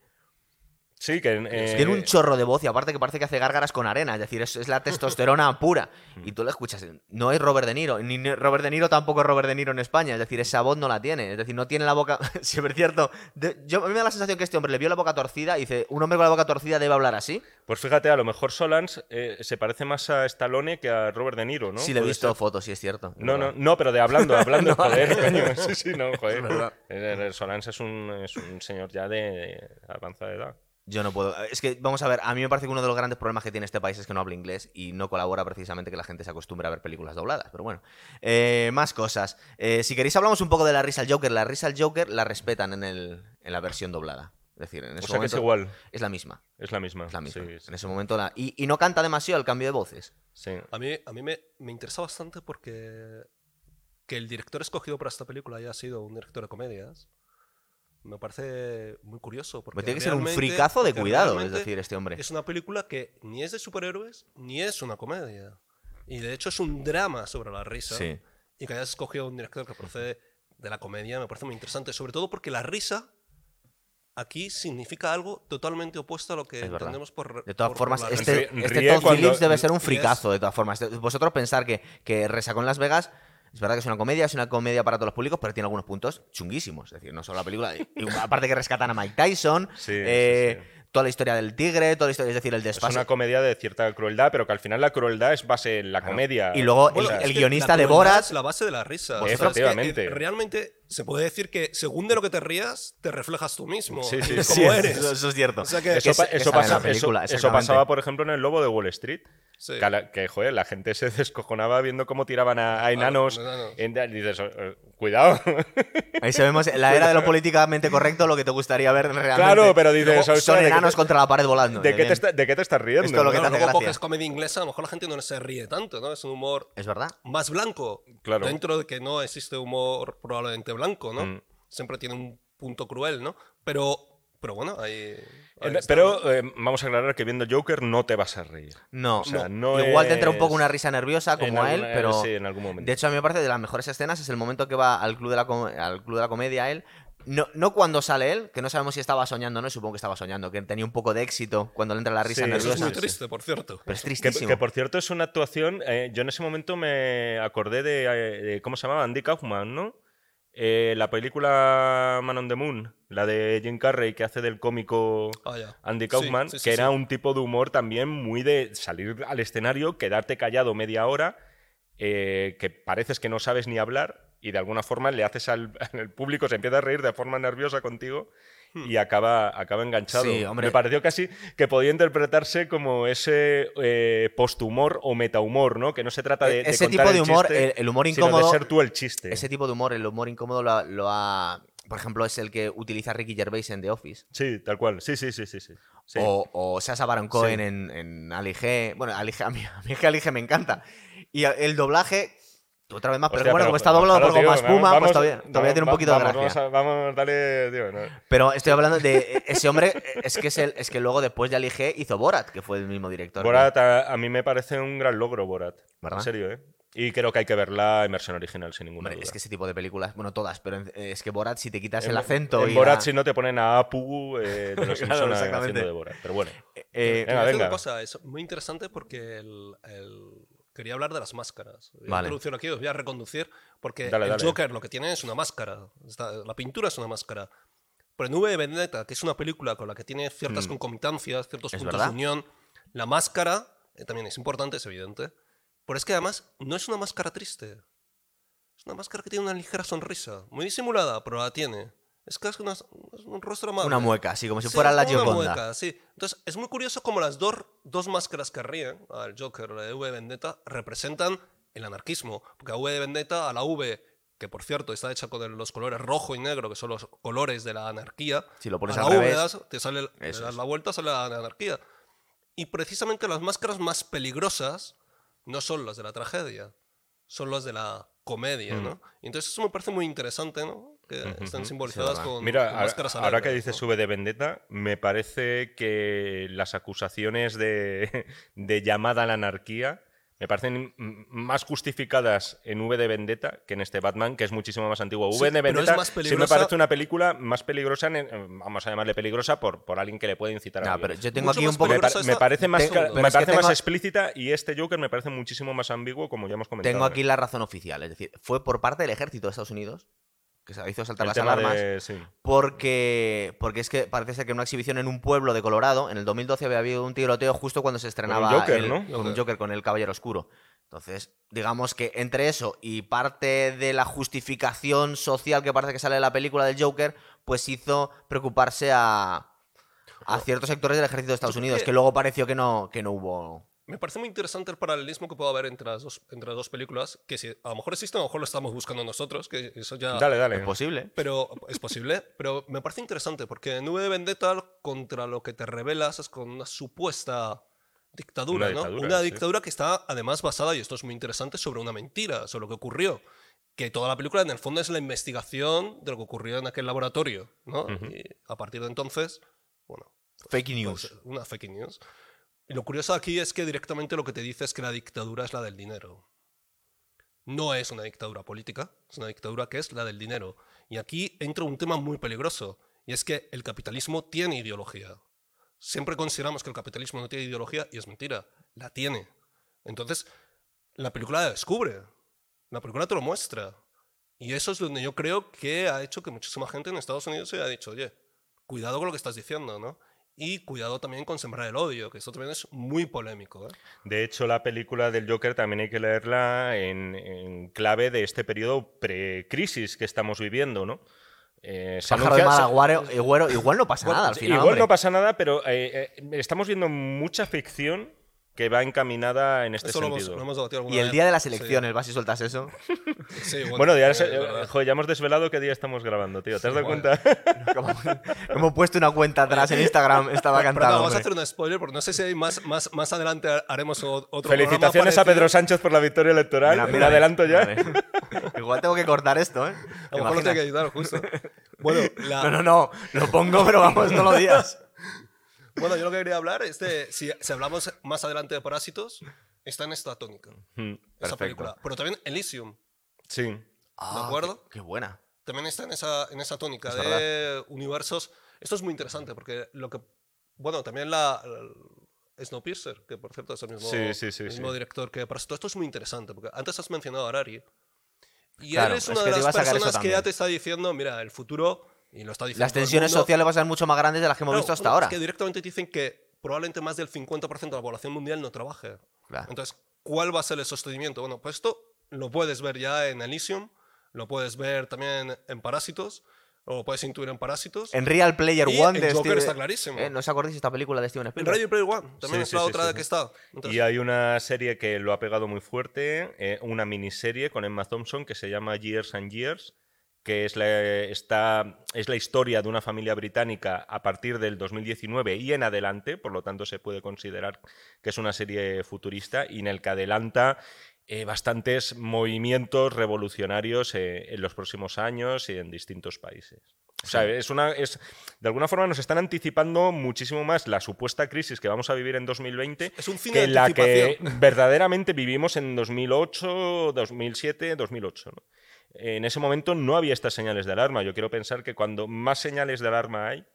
Speaker 2: Sí, que. eh,
Speaker 1: Tiene un chorro de voz y aparte que parece que hace gárgaras con arena, es decir, es, es la testosterona pura. Y tú lo escuchas, no es Robert De Niro, ni Robert De Niro tampoco es Robert De Niro en España, es decir, esa voz no la tiene, es decir, no tiene la boca, si es cierto, de- yo, a mí me da la sensación que este hombre le vio la boca torcida y dice, un hombre con la boca torcida debe hablar así.
Speaker 2: Pues fíjate, a lo mejor Solans eh, se parece más a Stallone que a Robert De Niro, ¿no?
Speaker 1: sí, le he visto
Speaker 2: ser.
Speaker 1: fotos, sí es cierto.
Speaker 2: No, no, no, pero de hablando, hablando,
Speaker 1: No,
Speaker 2: joder, coño. Sí, sí, no, joder. Eh, eh, Solans es un, es un señor ya de, de avanzada edad.
Speaker 1: Yo no puedo. Es que, vamos a ver, a mí me parece que uno de los grandes problemas que tiene este país es que no habla inglés y no colabora precisamente que la gente se acostumbre a ver películas dobladas. Pero bueno, Eh, más cosas. Eh, si queréis, hablamos un poco de la risa al Joker. La risa al Joker la respetan en, el, en la versión doblada. Es decir, en
Speaker 2: O
Speaker 1: ese
Speaker 2: sea que es
Speaker 1: momento
Speaker 2: igual,
Speaker 1: es la misma.
Speaker 2: es la misma.
Speaker 1: Es la misma.
Speaker 2: Sí, sí,
Speaker 1: En ese momento la. Y, y no canta demasiado el cambio de voces.
Speaker 2: sí.
Speaker 3: A mí, a mí me, me interesa bastante porque que el director escogido para esta película haya sido un director de comedias me parece muy curioso. Porque
Speaker 1: Pues tiene que ser un
Speaker 3: realmente-
Speaker 1: fricazo de cuidado, es decir, este hombre.
Speaker 3: Es una película que ni es de superhéroes ni es una comedia. Y de hecho es un drama sobre la risa.
Speaker 1: Sí.
Speaker 3: Y que hayas escogido un director que procede de la comedia me parece muy interesante. Sobre todo porque la risa aquí significa algo totalmente opuesto a lo que entendemos por.
Speaker 1: De todas
Speaker 3: por-
Speaker 1: formas, este, este Todd Phillips debe ser un fricazo, de todas formas. Vosotros pensar que, que Resacón Las Vegas, es verdad que es una comedia, es una comedia para todos los públicos, pero tiene algunos puntos chunguísimos. Es decir, no solo la película. aparte que rescatan a Mike Tyson,
Speaker 2: Sí,
Speaker 1: eh,
Speaker 2: sí,
Speaker 1: toda la historia del tigre, toda la historia, es decir, el
Speaker 2: Es
Speaker 1: desfase.
Speaker 2: una comedia de cierta crueldad, pero que al final la crueldad es base en la
Speaker 1: Claro.
Speaker 2: comedia.
Speaker 1: Y luego
Speaker 3: Bueno,
Speaker 1: el-
Speaker 3: es
Speaker 1: guionista de Borat-
Speaker 3: es la base de la risa.
Speaker 2: Pues
Speaker 3: O sea, es que, eh,
Speaker 2: efectivamente.
Speaker 3: realmente se puede decir que según de lo que te rías, te reflejas tú mismo.
Speaker 2: Sí, sí,
Speaker 3: como
Speaker 2: sí,
Speaker 3: eres.
Speaker 1: Eso, eso es cierto.
Speaker 3: O sea que-
Speaker 2: Eso,
Speaker 1: Que que
Speaker 2: eso
Speaker 1: sale en la
Speaker 2: pasa-
Speaker 1: película,
Speaker 2: eso- pasaba, por ejemplo, en El Lobo de Wall Street.
Speaker 3: Sí.
Speaker 2: Que, que, joder, la gente se descojonaba viendo cómo tiraban a, a enanos. en- y dices, eh, cuidado.
Speaker 1: Ahí sabemos, en la era de lo políticamente correcto, lo que te gustaría ver realmente.
Speaker 2: Claro, pero dices,
Speaker 1: Luego
Speaker 2: "Ostras,
Speaker 1: son
Speaker 2: ¿de qué
Speaker 1: enanos
Speaker 2: te-
Speaker 1: contra la pared volando.
Speaker 2: ¿De qué, te está- de qué te estás riendo?
Speaker 1: Esto es lo que te hace
Speaker 3: luego coges comedia inglesa, a lo mejor la gente no se ríe tanto, ¿no? Es un humor
Speaker 1: Es verdad.
Speaker 3: más blanco.
Speaker 2: Claro.
Speaker 3: Dentro de que no existe humor probablemente blanco, ¿no?
Speaker 2: Mm.
Speaker 3: Siempre tiene un punto cruel, ¿no? Pero, pero bueno, ahí.
Speaker 2: Eh, Pero eh, vamos a aclarar que viendo Joker no te vas a reír.
Speaker 1: No,
Speaker 2: O sea,
Speaker 1: no.
Speaker 2: no
Speaker 1: igual te entra un poco una risa nerviosa
Speaker 2: En
Speaker 1: como a él,
Speaker 2: alguna-
Speaker 1: pero
Speaker 2: Sí, en algún momento.
Speaker 1: de hecho a mí me parece de las mejores escenas es el momento que va al club de la, com- al club de la comedia él. No, no cuando sale él, que no sabemos si estaba soñando o no, supongo que estaba soñando, que tenía un poco de éxito cuando le entra la risa
Speaker 2: Sí,
Speaker 3: Eso es
Speaker 1: nerviosa.
Speaker 3: muy triste, por cierto.
Speaker 1: Pero es tristísimo.
Speaker 2: que, por cierto es una actuación. eh, yo en ese momento me acordé de, eh, de- ¿Cómo se llamaba? Andy Kaufman, ¿no? Eh, la película Man on the Moon, la de Jim Carrey, que hace del cómico
Speaker 3: Ah.
Speaker 2: Andy Kaufman,
Speaker 3: sí, sí,
Speaker 2: que era un tipo de humor también muy de salir al escenario, quedarte callado media hora, eh, que pareces que no sabes ni hablar y de alguna forma le haces al, al público, se empieza a reír de forma nerviosa contigo y acaba, acaba enganchado.
Speaker 1: Sí.
Speaker 2: Me pareció casi que podía interpretarse como ese eh, posthumor o metahumor, ¿no? Que no se trata de, de
Speaker 1: Ese
Speaker 2: contar
Speaker 1: tipo de
Speaker 2: el
Speaker 1: humor,
Speaker 2: chiste,
Speaker 1: el- el humor
Speaker 2: sino
Speaker 1: incómodo-
Speaker 2: de ser tú el chiste.
Speaker 1: Ese tipo de humor, el humor incómodo lo, ha- lo ha... Por ejemplo, es el que utiliza Ricky Gervais en The Office.
Speaker 2: Sí, tal cual. Sí, sí, sí, sí. sí.
Speaker 1: O, o Sacha Baron Cohen
Speaker 2: Sí.
Speaker 1: en, en Ali G. Bueno, Ali G, a mí, a mí es que Ali G me encanta. Y el doblaje, otra vez más, pero
Speaker 2: Hostia,
Speaker 1: bueno,
Speaker 2: pero-
Speaker 1: como está doblado
Speaker 2: claro,
Speaker 1: por
Speaker 2: tío,
Speaker 1: Goma Espuma,
Speaker 2: vamos-
Speaker 1: pues todavía, tiene un poquito de gracia.
Speaker 2: Vamos, a- vamos, dale, tío, no.
Speaker 1: Pero estoy hablando de ese hombre, es que, es, el- es que luego después de Ali G hizo Borat, que fue el mismo director.
Speaker 2: Borat a, a mí me parece un gran logro, Borat.
Speaker 1: ¿Verdad?
Speaker 2: En serio, ¿eh? Y creo que hay que verla en versión original, sin ninguna
Speaker 1: Hombre,
Speaker 2: duda.
Speaker 1: es que ese tipo de películas, bueno, todas, pero es que Borat, si te quitas
Speaker 2: en,
Speaker 1: el acento
Speaker 2: en
Speaker 1: y
Speaker 2: Borat
Speaker 1: la-
Speaker 2: si no te ponen a Apu eh, de los
Speaker 1: Claro,
Speaker 2: haciendo de Borat. Pero bueno.
Speaker 1: eh,
Speaker 2: venga,
Speaker 3: decir
Speaker 2: venga.
Speaker 3: una cosa, es muy interesante porque el, el- quería hablar de las máscaras. Voy a
Speaker 1: Vale.
Speaker 3: introducir aquí, os voy a reconducir, porque
Speaker 2: Dale,
Speaker 3: el
Speaker 2: dale.
Speaker 3: Joker lo que tiene es una máscara. La pintura es una máscara. Pero en V de Vendetta, que es una película con la que tiene ciertas
Speaker 1: Mm.
Speaker 3: concomitancias, ciertos puntos
Speaker 1: verdad.
Speaker 3: de unión, la máscara eh, también es importante, es evidente. Pero es que además no es una máscara triste. Es una máscara que tiene una ligera sonrisa. Muy disimulada, pero la tiene. Es casi una- es un rostro amable.
Speaker 1: Una mueca, así como si
Speaker 3: Sí,
Speaker 1: fuera la
Speaker 3: como una
Speaker 1: Gioconda.
Speaker 3: mueca, sí. Entonces, es muy curioso como las dos, dos máscaras que ríen al Joker, la de V de Vendetta, representan el anarquismo. Porque a V de Vendetta, a la V, que por cierto está hecha con los colores rojo y negro, que son los colores de la anarquía.
Speaker 1: Si lo pones
Speaker 3: a
Speaker 1: al
Speaker 3: la V
Speaker 1: revés,
Speaker 3: das- te sale, le das la vuelta, sale la anarquía. Y precisamente las máscaras más peligrosas no son las de la tragedia, son las de la comedia,
Speaker 2: Mm.
Speaker 3: ¿no? Y entonces eso me parece muy interesante, ¿no? Que estén simbolizadas con,
Speaker 2: Mira,
Speaker 3: con
Speaker 2: ahora,
Speaker 3: máscaras
Speaker 2: ahora que
Speaker 3: alegres,
Speaker 2: dices
Speaker 3: ¿no?
Speaker 2: sube de Vendetta, me parece que las acusaciones de, de llamada a la anarquía me parecen más justificadas en V de Vendetta que en este Batman, que es muchísimo más antiguo.
Speaker 3: Sí,
Speaker 2: V de
Speaker 3: pero es
Speaker 2: Vendetta
Speaker 3: más
Speaker 2: sí me parece una película más peligrosa, en- vamos a llamarle peligrosa, por, por alguien que le puede incitar a
Speaker 1: No,
Speaker 2: alguien.
Speaker 1: pero yo tengo
Speaker 3: Mucho
Speaker 1: aquí un poco.
Speaker 2: me,
Speaker 3: peligrosa
Speaker 2: pa-
Speaker 3: esta-
Speaker 2: me parece más,
Speaker 3: Tengo-
Speaker 1: es que tengo-
Speaker 2: explícita y este Joker me parece muchísimo más ambiguo, como ya hemos comentado.
Speaker 1: Tengo aquí la razón oficial. Es decir, fue por parte del ejército de Estados Unidos que se hizo saltar
Speaker 2: el
Speaker 1: las alarmas.
Speaker 2: de... sí.
Speaker 1: Porque, porque es que parece ser que en una exhibición en un pueblo de Colorado, en el 2012 había habido un tiroteo justo cuando se estrenaba
Speaker 2: Joker,
Speaker 1: el-
Speaker 2: ¿no?
Speaker 1: con un Joker, con el Caballero Oscuro. Entonces, digamos que entre eso y parte de la justificación social que parece que sale de la película del Joker, pues hizo preocuparse a, a ciertos sectores del ejército de Estados Unidos,
Speaker 3: que-
Speaker 1: que luego pareció que no, que no hubo.
Speaker 3: Me parece muy interesante el paralelismo que puede haber entre las dos, entre las dos películas, que si a lo mejor existe, a lo mejor lo estamos buscando nosotros, que eso ya...
Speaker 2: Dale, dale.
Speaker 1: Es posible.
Speaker 3: Pero es posible, pero me parece interesante porque en V de Vendetta contra lo que te revelas es con una supuesta dictadura,
Speaker 2: Una
Speaker 3: ¿no?
Speaker 2: dictadura,
Speaker 3: una
Speaker 2: sí.
Speaker 3: dictadura que está además basada, y esto es muy interesante, sobre una mentira, sobre lo que ocurrió. Que toda la película en el fondo es la investigación de lo que ocurrió en aquel laboratorio, ¿no? Y a partir de entonces, bueno,
Speaker 1: Fake news.
Speaker 3: pues, una fake news. Y lo curioso aquí es que directamente lo que te dice es que la dictadura es la del dinero. No es una dictadura política, es una dictadura que es la del dinero. Y aquí entra un tema muy peligroso, y es que el capitalismo tiene ideología. Siempre consideramos que el capitalismo no tiene ideología, y es mentira, la tiene. Entonces, la película la descubre, la película te lo muestra. Y eso es donde yo creo que ha hecho que muchísima gente en Estados Unidos se haya dicho, oye, cuidado con lo que estás diciendo, ¿no? Y cuidado también con sembrar el odio, que esto también es muy polémico. ¿eh?
Speaker 2: De hecho, la película del Joker también hay que leerla en, en clave de este periodo pre-crisis que estamos viviendo, ¿no? Eh, se
Speaker 1: de
Speaker 2: se-
Speaker 1: igual, igual no pasa nada al final.
Speaker 2: Igual
Speaker 1: hombre.
Speaker 2: no pasa nada, pero eh, eh, estamos viendo mucha ficción que va encaminada en este
Speaker 3: Eso lo hemos,
Speaker 2: sentido.
Speaker 3: lo hemos debatido alguna
Speaker 1: Y el
Speaker 3: vez.
Speaker 1: día de las
Speaker 3: Sí.
Speaker 1: elecciones, vas y sueltas eso.
Speaker 3: Sí, bueno,
Speaker 2: Bueno, ya,
Speaker 3: eh,
Speaker 2: se-
Speaker 3: verdad.
Speaker 2: joder, ya hemos desvelado qué día estamos grabando, tío. ¿Te has dado
Speaker 3: bueno.
Speaker 2: cuenta?
Speaker 1: Como- Hemos puesto una cuenta atrás en Instagram, estaba cantado.
Speaker 3: vamos a hacer un spoiler porque no sé si hay más, más, más adelante haremos otro
Speaker 2: Felicitaciones a. Pedro Sánchez por la victoria electoral.
Speaker 1: Mira,
Speaker 2: Me
Speaker 1: mira,
Speaker 2: adelanto ya.
Speaker 1: mira. Igual tengo que cortar esto, ¿eh?
Speaker 3: A lo mejor lo
Speaker 1: ¿Te
Speaker 3: tengo que editar, justo. Bueno, la-
Speaker 1: No, no, no. Lo pongo, pero vamos, no lo digas.
Speaker 3: Bueno, yo lo que quería hablar es de, si, si hablamos más adelante de Parásitos, está en esta tónica,
Speaker 2: Mm,
Speaker 3: esa
Speaker 1: Perfecto.
Speaker 3: película. Pero también Elysium,
Speaker 2: Sí.
Speaker 1: Ah,
Speaker 3: acuerdo?
Speaker 1: Qué, qué buena.
Speaker 3: también está en esa, en esa tónica
Speaker 1: Es
Speaker 3: de universos. Esto es muy interesante porque lo que. Bueno, también la. la- Snowpiercer, que por cierto es el mismo,
Speaker 2: Sí, sí, sí,
Speaker 3: el mismo
Speaker 2: sí.
Speaker 3: director que Parásito. Esto es muy interesante porque antes has mencionado a Arari. Y
Speaker 1: Claro,
Speaker 3: él es
Speaker 1: es
Speaker 3: una
Speaker 1: que
Speaker 3: de
Speaker 1: te iba
Speaker 3: las
Speaker 1: a sacar eso
Speaker 3: personas que ya te está diciendo: mira, el futuro. Y lo está diciendo.
Speaker 1: Las tensiones sociales van a ser mucho más grandes de las que hemos
Speaker 3: Claro,
Speaker 1: visto hasta
Speaker 3: bueno,
Speaker 1: ahora.
Speaker 3: Es que directamente te dicen que probablemente más del 50% de la población mundial no trabaje.
Speaker 1: Claro.
Speaker 3: Entonces, ¿cuál va a ser el sostenimiento? Bueno, pues esto lo puedes ver ya en Elysium, lo puedes ver también en Parásitos, o lo puedes intuir en Parásitos.
Speaker 1: En Real Player
Speaker 3: Y
Speaker 1: One
Speaker 3: en
Speaker 1: de
Speaker 3: Joker
Speaker 1: Steve-
Speaker 3: está clarísimo.
Speaker 1: ¿Eh? ¿No os acordáis de esta película de Steven
Speaker 3: En
Speaker 1: Spielberg?
Speaker 3: Ready Player One, también
Speaker 2: Sí,
Speaker 3: es
Speaker 2: sí,
Speaker 3: la
Speaker 2: sí,
Speaker 3: otra
Speaker 2: sí,
Speaker 3: que
Speaker 2: sí.
Speaker 3: está. Entonces,
Speaker 2: Y hay una serie que lo ha pegado muy fuerte, eh, una miniserie con Emma Thompson que se llama Years and Years, que es la, está, es la historia de una familia británica a partir del 2019 y en adelante, por lo tanto se puede considerar que es una serie futurista y en el que adelanta eh, bastantes movimientos revolucionarios eh, en los próximos años y en distintos países. O sea, es una, es, de alguna forma nos están anticipando muchísimo más la supuesta crisis que vamos a vivir en 2020
Speaker 3: Es un cine
Speaker 2: que
Speaker 3: de
Speaker 2: la que verdaderamente vivimos en 2008, 2007, 2008. ¿no? En ese momento no había estas señales de alarma. Yo quiero pensar que cuando más señales de alarma hay,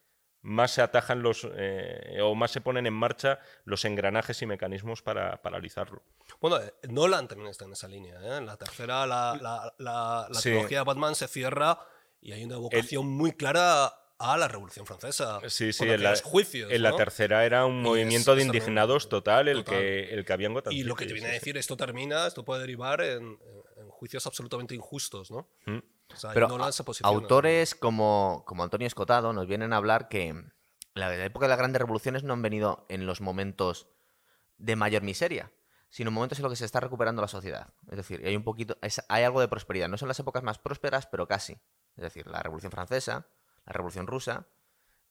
Speaker 2: más se atajan los eh, o más se ponen en marcha los engranajes y mecanismos para paralizarlo.
Speaker 3: bueno, eh, Nolan también está en esa línea. ¿eh? En la tercera, la, la, la, la
Speaker 2: Sí.
Speaker 3: trilogía de Batman se cierra y hay una evocación muy clara a la Revolución Francesa.
Speaker 2: Sí, sí,
Speaker 3: con
Speaker 2: en la,
Speaker 3: juicios.
Speaker 2: en la
Speaker 3: ¿no?
Speaker 2: tercera era un
Speaker 3: Y
Speaker 2: movimiento
Speaker 3: es-
Speaker 2: de indignados total el,
Speaker 3: total.
Speaker 2: Que, el que había en Gotham
Speaker 3: Y lo que te viene
Speaker 2: sí,
Speaker 3: a
Speaker 2: sí.
Speaker 3: decir, esto termina, esto puede derivar en, en juicios absolutamente injustos, ¿no?
Speaker 2: Mm.
Speaker 3: O sea,
Speaker 1: Pero
Speaker 3: se posiciona.
Speaker 1: autores como, como Antonio Escotado nos vienen a hablar que la, la época de las grandes revoluciones no han venido en los momentos de mayor miseria, sino en momentos en los que se está recuperando la sociedad. Es decir, hay un poquito, es- hay algo de prosperidad. No son las épocas más prósperas, pero casi. Es decir, la Revolución Francesa, la Revolución Rusa.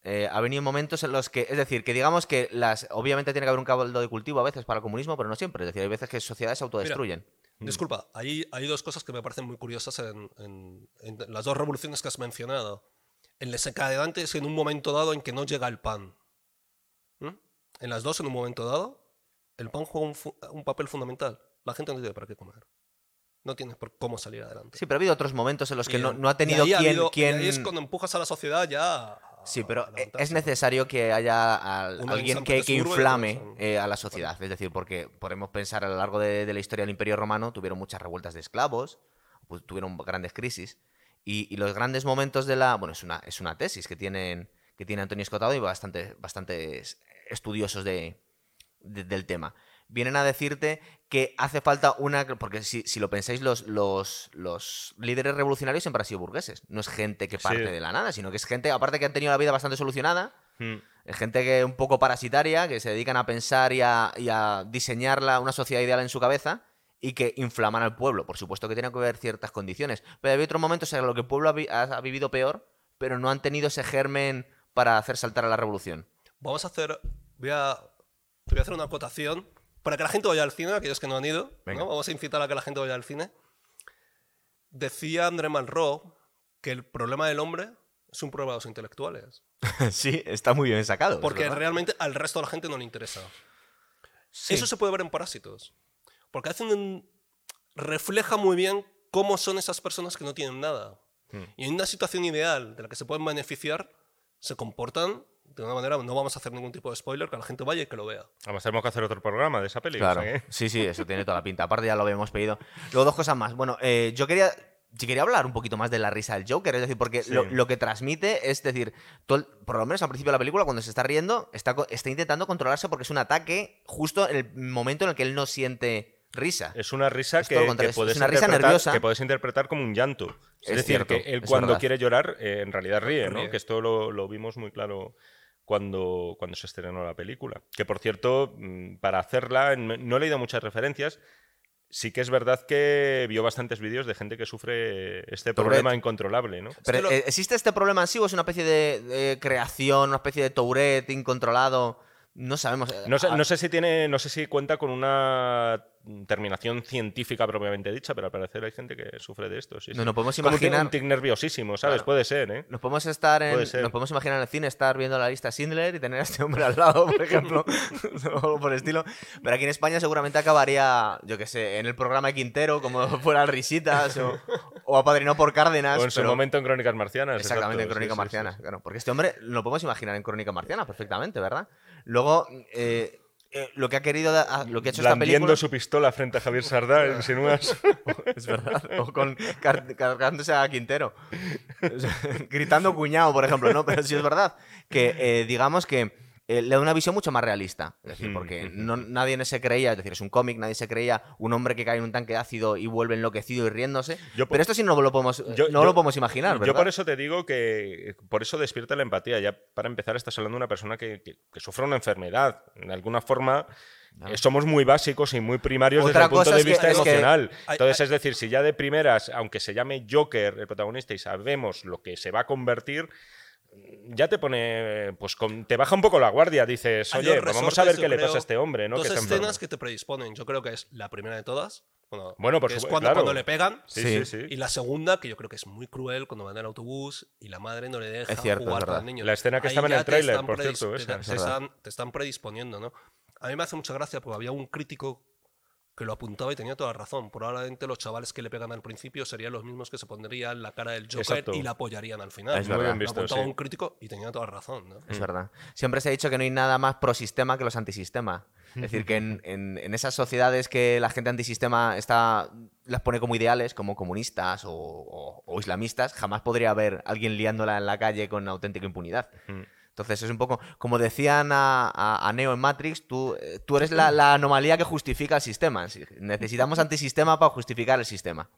Speaker 1: eh, ha venido momentos en los que, es decir, que digamos que las, obviamente tiene que haber un caldo de cultivo a veces para el comunismo, pero no siempre. Es decir, hay veces que sociedades se autodestruyen.
Speaker 3: Disculpa, hay, hay dos cosas que me parecen muy curiosas en, en- en las dos revoluciones que has mencionado. El desencadenante es en un momento dado en que no llega el pan. ¿Mm? En las dos, en un momento dado, el pan juega un papel fundamental. La gente no tiene para qué comer. No tiene por cómo salir adelante.
Speaker 1: Sí, pero ha habido otros momentos en los que no, no ha tenido
Speaker 3: ha
Speaker 1: quien...
Speaker 3: habido-
Speaker 1: quien...
Speaker 3: ahí es cuando empujas a la sociedad ya.
Speaker 1: Sí, pero e- es necesario que haya al- alguien que, que inflame eh, a la sociedad. Es decir, porque podemos pensar a lo largo de, de la historia del Imperio Romano tuvieron muchas revueltas de esclavos, pues, tuvieron grandes crisis. Y, y los grandes momentos de la... Bueno, es una, es una tesis que, tienen, que tiene Antonio Escotado y bastante, bastantes estudiosos de, de- del tema. Vienen a decirte que hace falta una... Porque si, si lo pensáis, los, los, los líderes revolucionarios siempre han sido burgueses. No es gente que
Speaker 2: Sí.
Speaker 1: parte de la nada, sino que es gente, aparte que han tenido la vida bastante solucionada,
Speaker 2: Mm.
Speaker 1: es gente que un poco parasitaria, que se dedican a pensar y a, y a diseñar la- una sociedad ideal en su cabeza y que inflaman al pueblo. Por supuesto que tiene que haber ciertas condiciones. Pero hay otros momentos en los que el pueblo ha, vi- ha- ha vivido peor, pero no han tenido ese germen para hacer saltar a la revolución.
Speaker 3: Vamos a hacer. Voy a, voy a hacer una acotación para que la gente vaya al cine, aquellos que no han ido. ¿no? Vamos a incitar a que la gente vaya al cine. Decía André Malraux que el problema del hombre es un problema de los intelectuales.
Speaker 1: sí, está muy bien sacado.
Speaker 3: Porque realmente al resto de la gente no le interesa.
Speaker 1: Sí.
Speaker 3: Eso se puede ver en Parásitos. Porque hacen un- refleja muy bien cómo son esas personas que no tienen nada.
Speaker 2: Hmm.
Speaker 3: Y en una situación ideal de la que se pueden beneficiar, se comportan de una manera, no vamos a hacer ningún tipo de spoiler, que la gente vaya y que lo vea.
Speaker 2: Además, tenemos que hacer otro programa de esa peli. o
Speaker 1: Claro.
Speaker 2: sea
Speaker 1: Sí, sí, eso tiene toda la pinta. Aparte ya lo habíamos pedido. Luego dos cosas más. Bueno, eh, yo quería... yo quería hablar un poquito más de la risa del Joker, es decir, porque
Speaker 2: Sí.
Speaker 1: lo, lo que transmite es decir, todo por lo menos al principio de la película, cuando se está riendo, está, está intentando controlarse porque es un ataque justo en el momento en el que él no siente risa.
Speaker 2: Es una risa
Speaker 1: Es
Speaker 2: que, que
Speaker 1: es-
Speaker 2: puedes
Speaker 1: es una risa
Speaker 2: interpretar-
Speaker 1: nerviosa.
Speaker 2: que puedes interpretar como un llanto. Es,
Speaker 1: Es
Speaker 2: decir,
Speaker 1: cierto,
Speaker 2: que él cuando
Speaker 1: verdad.
Speaker 2: quiere llorar, eh, en realidad ríe, ¿no?
Speaker 3: Ríe.
Speaker 2: Que esto lo, lo vimos muy claro cuando, cuando se estrenó la película. Que por cierto, mm, para hacerla, no he leído muchas referencias. Sí que es verdad que vio bastantes vídeos de gente que sufre este
Speaker 1: Tourette.
Speaker 2: problema incontrolable, ¿no?
Speaker 1: Pero, eh, ¿existe este problema en sí o es una especie de, de creación, una especie de Tourette incontrolado? No sabemos. eh,
Speaker 2: No sé, no sé si tiene, no sé si cuenta con una terminación científica propiamente dicha, pero al parecer hay gente que sufre de esto. Sí,
Speaker 1: No,
Speaker 2: sí.
Speaker 1: no podemos
Speaker 2: Como un tic-
Speaker 1: imaginar-
Speaker 2: nerviosísimo, ¿sabes?
Speaker 1: Claro.
Speaker 2: Puede ser, ¿eh?
Speaker 1: Nos podemos estar en, nos podemos imaginar en el cine estar viendo la lista Schindler y tener a este hombre al lado, por ejemplo, o algo por el estilo. Pero aquí en España seguramente acabaría, yo qué sé, en el programa de Quintero, como fuera Risitas o, o apadrinado por Cárdenas.
Speaker 2: O en su
Speaker 1: pero-
Speaker 2: momento en Crónicas Marcianas.
Speaker 1: Exactamente, en
Speaker 2: exacto,
Speaker 1: Crónica
Speaker 2: sí, sí, sí,
Speaker 1: Marciana.
Speaker 2: sí.
Speaker 1: Claro, porque este hombre lo podemos imaginar en Crónica Marciana perfectamente, ¿verdad? Luego, eh, eh, lo que ha querido, da- lo que ha hecho esta película.
Speaker 2: su pistola frente a Javier Sardá, insinúas.
Speaker 1: Es verdad. O con car- cargándose a Quintero. Gritando cuñado, por ejemplo, ¿no? Pero sí es verdad que, eh, digamos que eh, le da una visión mucho más realista. Es decir, porque no, nadie se creía, es decir, es un cómic, nadie se creía un hombre que cae en un tanque de ácido y vuelve enloquecido y riéndose.
Speaker 2: Yo por-
Speaker 1: Pero esto sí no lo podemos,
Speaker 2: Yo-
Speaker 1: no
Speaker 2: yo-
Speaker 1: lo podemos imaginar, ¿verdad?
Speaker 2: Yo por eso te digo que por eso despierta la empatía. Ya para empezar estás hablando de una persona que, que- que sufre una enfermedad. De alguna forma eh, somos muy básicos y muy primarios
Speaker 1: Otra
Speaker 2: desde el punto de
Speaker 1: es que-
Speaker 2: vista
Speaker 1: es que-
Speaker 2: emocional. Entonces, es decir, si ya de primeras, aunque se llame Joker el protagonista y sabemos lo que se va a convertir, ya te pone, pues con- te baja un poco la guardia. Dices,
Speaker 3: Hay
Speaker 2: oye, pues vamos a ver qué le pasa a este hombre, ¿no?
Speaker 3: Dos
Speaker 2: Que
Speaker 3: escenas que te predisponen. Yo creo que es la primera de todas. Bueno,
Speaker 2: Bueno, por
Speaker 3: que es cuando,
Speaker 2: claro.
Speaker 3: cuando le pegan.
Speaker 2: Sí,
Speaker 1: Sí.
Speaker 2: sí, sí.
Speaker 3: Y la segunda, que yo creo que es muy cruel, cuando van en el autobús y la madre no le deja
Speaker 1: Es cierto,
Speaker 3: jugar
Speaker 1: es
Speaker 3: con el niño.
Speaker 2: La escena que
Speaker 3: Ahí
Speaker 2: estaba en el tráiler,
Speaker 3: están
Speaker 2: por cierto,
Speaker 3: te-
Speaker 2: esa.
Speaker 3: te,
Speaker 1: Es verdad.
Speaker 3: están, te están predisponiendo, ¿no? A mí me hace mucha gracia porque había un crítico que lo apuntaba y tenía toda la razón. Probablemente los chavales que le pegan al principio serían los mismos que se pondrían la cara del Joker
Speaker 2: Exacto.
Speaker 3: y la apoyarían al final.
Speaker 1: Es
Speaker 3: Lo
Speaker 1: verdad.
Speaker 2: Visto,
Speaker 3: apuntaba
Speaker 2: sí.
Speaker 3: un crítico y tenía toda la razón, ¿no?
Speaker 1: Es verdad. Siempre se ha dicho que no hay nada más prosistema que los antisistema. Es decir, que en, en- en esas sociedades que la gente antisistema está, las pone como ideales, como comunistas o, o- o islamistas, jamás podría haber alguien liándola en la calle con auténtica impunidad.
Speaker 2: Mm.
Speaker 1: Entonces es un poco, como decían a, a- a Neo en Matrix, tú, eh, tú eres la, la anomalía que justifica el sistema. Necesitamos antisistema para justificar el sistema.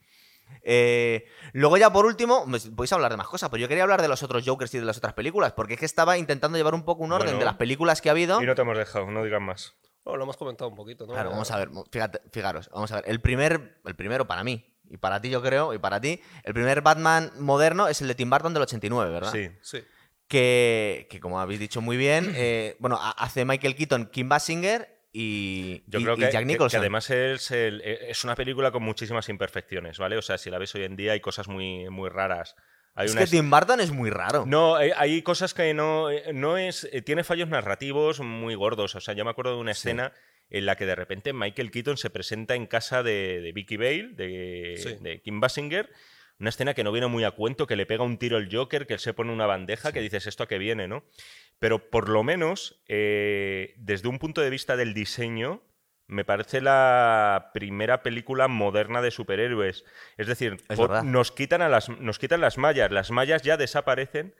Speaker 1: Eh, luego ya por último, podéis hablar de más cosas, pero yo quería hablar de los otros Jokers y de las otras películas, porque es que estaba intentando llevar un poco un orden
Speaker 2: Bueno.
Speaker 1: de las películas que ha habido.
Speaker 2: Y no te hemos dejado, no digas más.
Speaker 3: Bueno, lo hemos comentado un poquito, ¿no?
Speaker 1: Claro, vamos a ver, fíjate, fijaros, vamos a ver. El primer, el primero para mí, y para ti yo creo, y para ti, el primer Batman moderno es el de Tim Burton del 89, ¿verdad?
Speaker 2: Sí.
Speaker 3: Sí.
Speaker 1: Que, que como habéis dicho muy bien, eh, bueno, ha- hace Michael Keaton, Kim Basinger y,
Speaker 2: Yo
Speaker 1: y-
Speaker 2: creo
Speaker 1: y
Speaker 2: que,
Speaker 1: Jack Nicholson.
Speaker 2: que además es, el- e, es una película con muchísimas imperfecciones, ¿vale? O sea, si la ves hoy en día hay cosas muy, muy raras. Hay
Speaker 1: es
Speaker 2: una
Speaker 1: que Tim Burton es muy raro.
Speaker 2: No, hay, hay cosas que no, eh, no es. eh, Tiene fallos narrativos muy gordos. O sea, yo me acuerdo de una escena en la que de repente Michael Keaton se presenta en casa de, de Vicky Bale, de,
Speaker 3: Sí.
Speaker 2: de Kim Basinger. Una escena que no viene muy a cuento, que le pega un tiro el Joker, que él se pone una bandeja, que dices esto a qué viene, ¿no? Pero por lo menos, eh, desde un punto de vista del diseño, me parece la primera película moderna de superhéroes. Es decir,
Speaker 1: Es
Speaker 2: por-
Speaker 1: verdad.
Speaker 2: nos, quitan a las, nos quitan las mallas. Las mallas ya desaparecen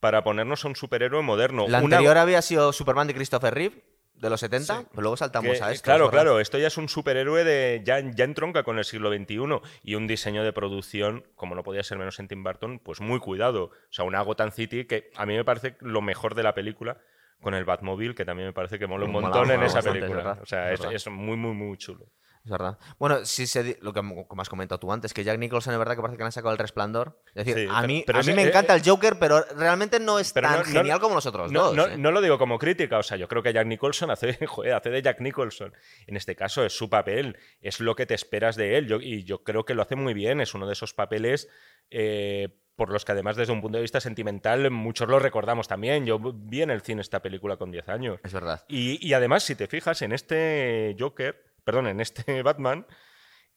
Speaker 2: para ponernos a un superhéroe moderno.
Speaker 1: La
Speaker 2: Una-
Speaker 1: anterior había sido Superman de Christopher Reeve, de los 70,
Speaker 3: Sí.
Speaker 1: pero luego saltamos
Speaker 2: que-
Speaker 1: a esto.
Speaker 2: claro,
Speaker 1: verdad.
Speaker 2: claro, esto ya es un superhéroe de ya, ya entronca con el siglo XXI y un diseño de producción, como no podía ser menos en Tim Burton, pues muy cuidado. O sea, una Gotham City que a mí me parece lo mejor de la película con el Batmobile, que también me parece que mola un
Speaker 1: Mola,
Speaker 2: montón en esa
Speaker 1: es
Speaker 2: película.
Speaker 1: verdad,
Speaker 2: o sea,
Speaker 1: es
Speaker 2: muy, muy, muy chulo.
Speaker 1: Es verdad. Bueno, sí se lo que como has comentado tú antes, que Jack Nicholson es verdad que parece que le han sacado el resplandor. Es decir,
Speaker 2: Sí,
Speaker 1: a mí,
Speaker 2: pero
Speaker 1: a mí me
Speaker 2: eh,
Speaker 1: encanta
Speaker 2: eh,
Speaker 1: el Joker, pero realmente no es tan
Speaker 2: no- no-
Speaker 1: genial como los otros
Speaker 2: No,
Speaker 1: dos.
Speaker 2: no,
Speaker 1: ¿eh?
Speaker 2: no lo digo como crítica, o sea, yo creo que Jack Nicholson hace, joder, hace de Jack Nicholson. En este caso es su papel, es lo que te esperas de él, yo- y yo creo que lo hace muy bien, es uno de esos papeles eh, por los que además desde un punto de vista sentimental muchos lo recordamos también. Yo vi en el cine esta película con 10 años.
Speaker 1: Es verdad.
Speaker 2: Y, y además, si te fijas, en este Joker, perdón, en este Batman,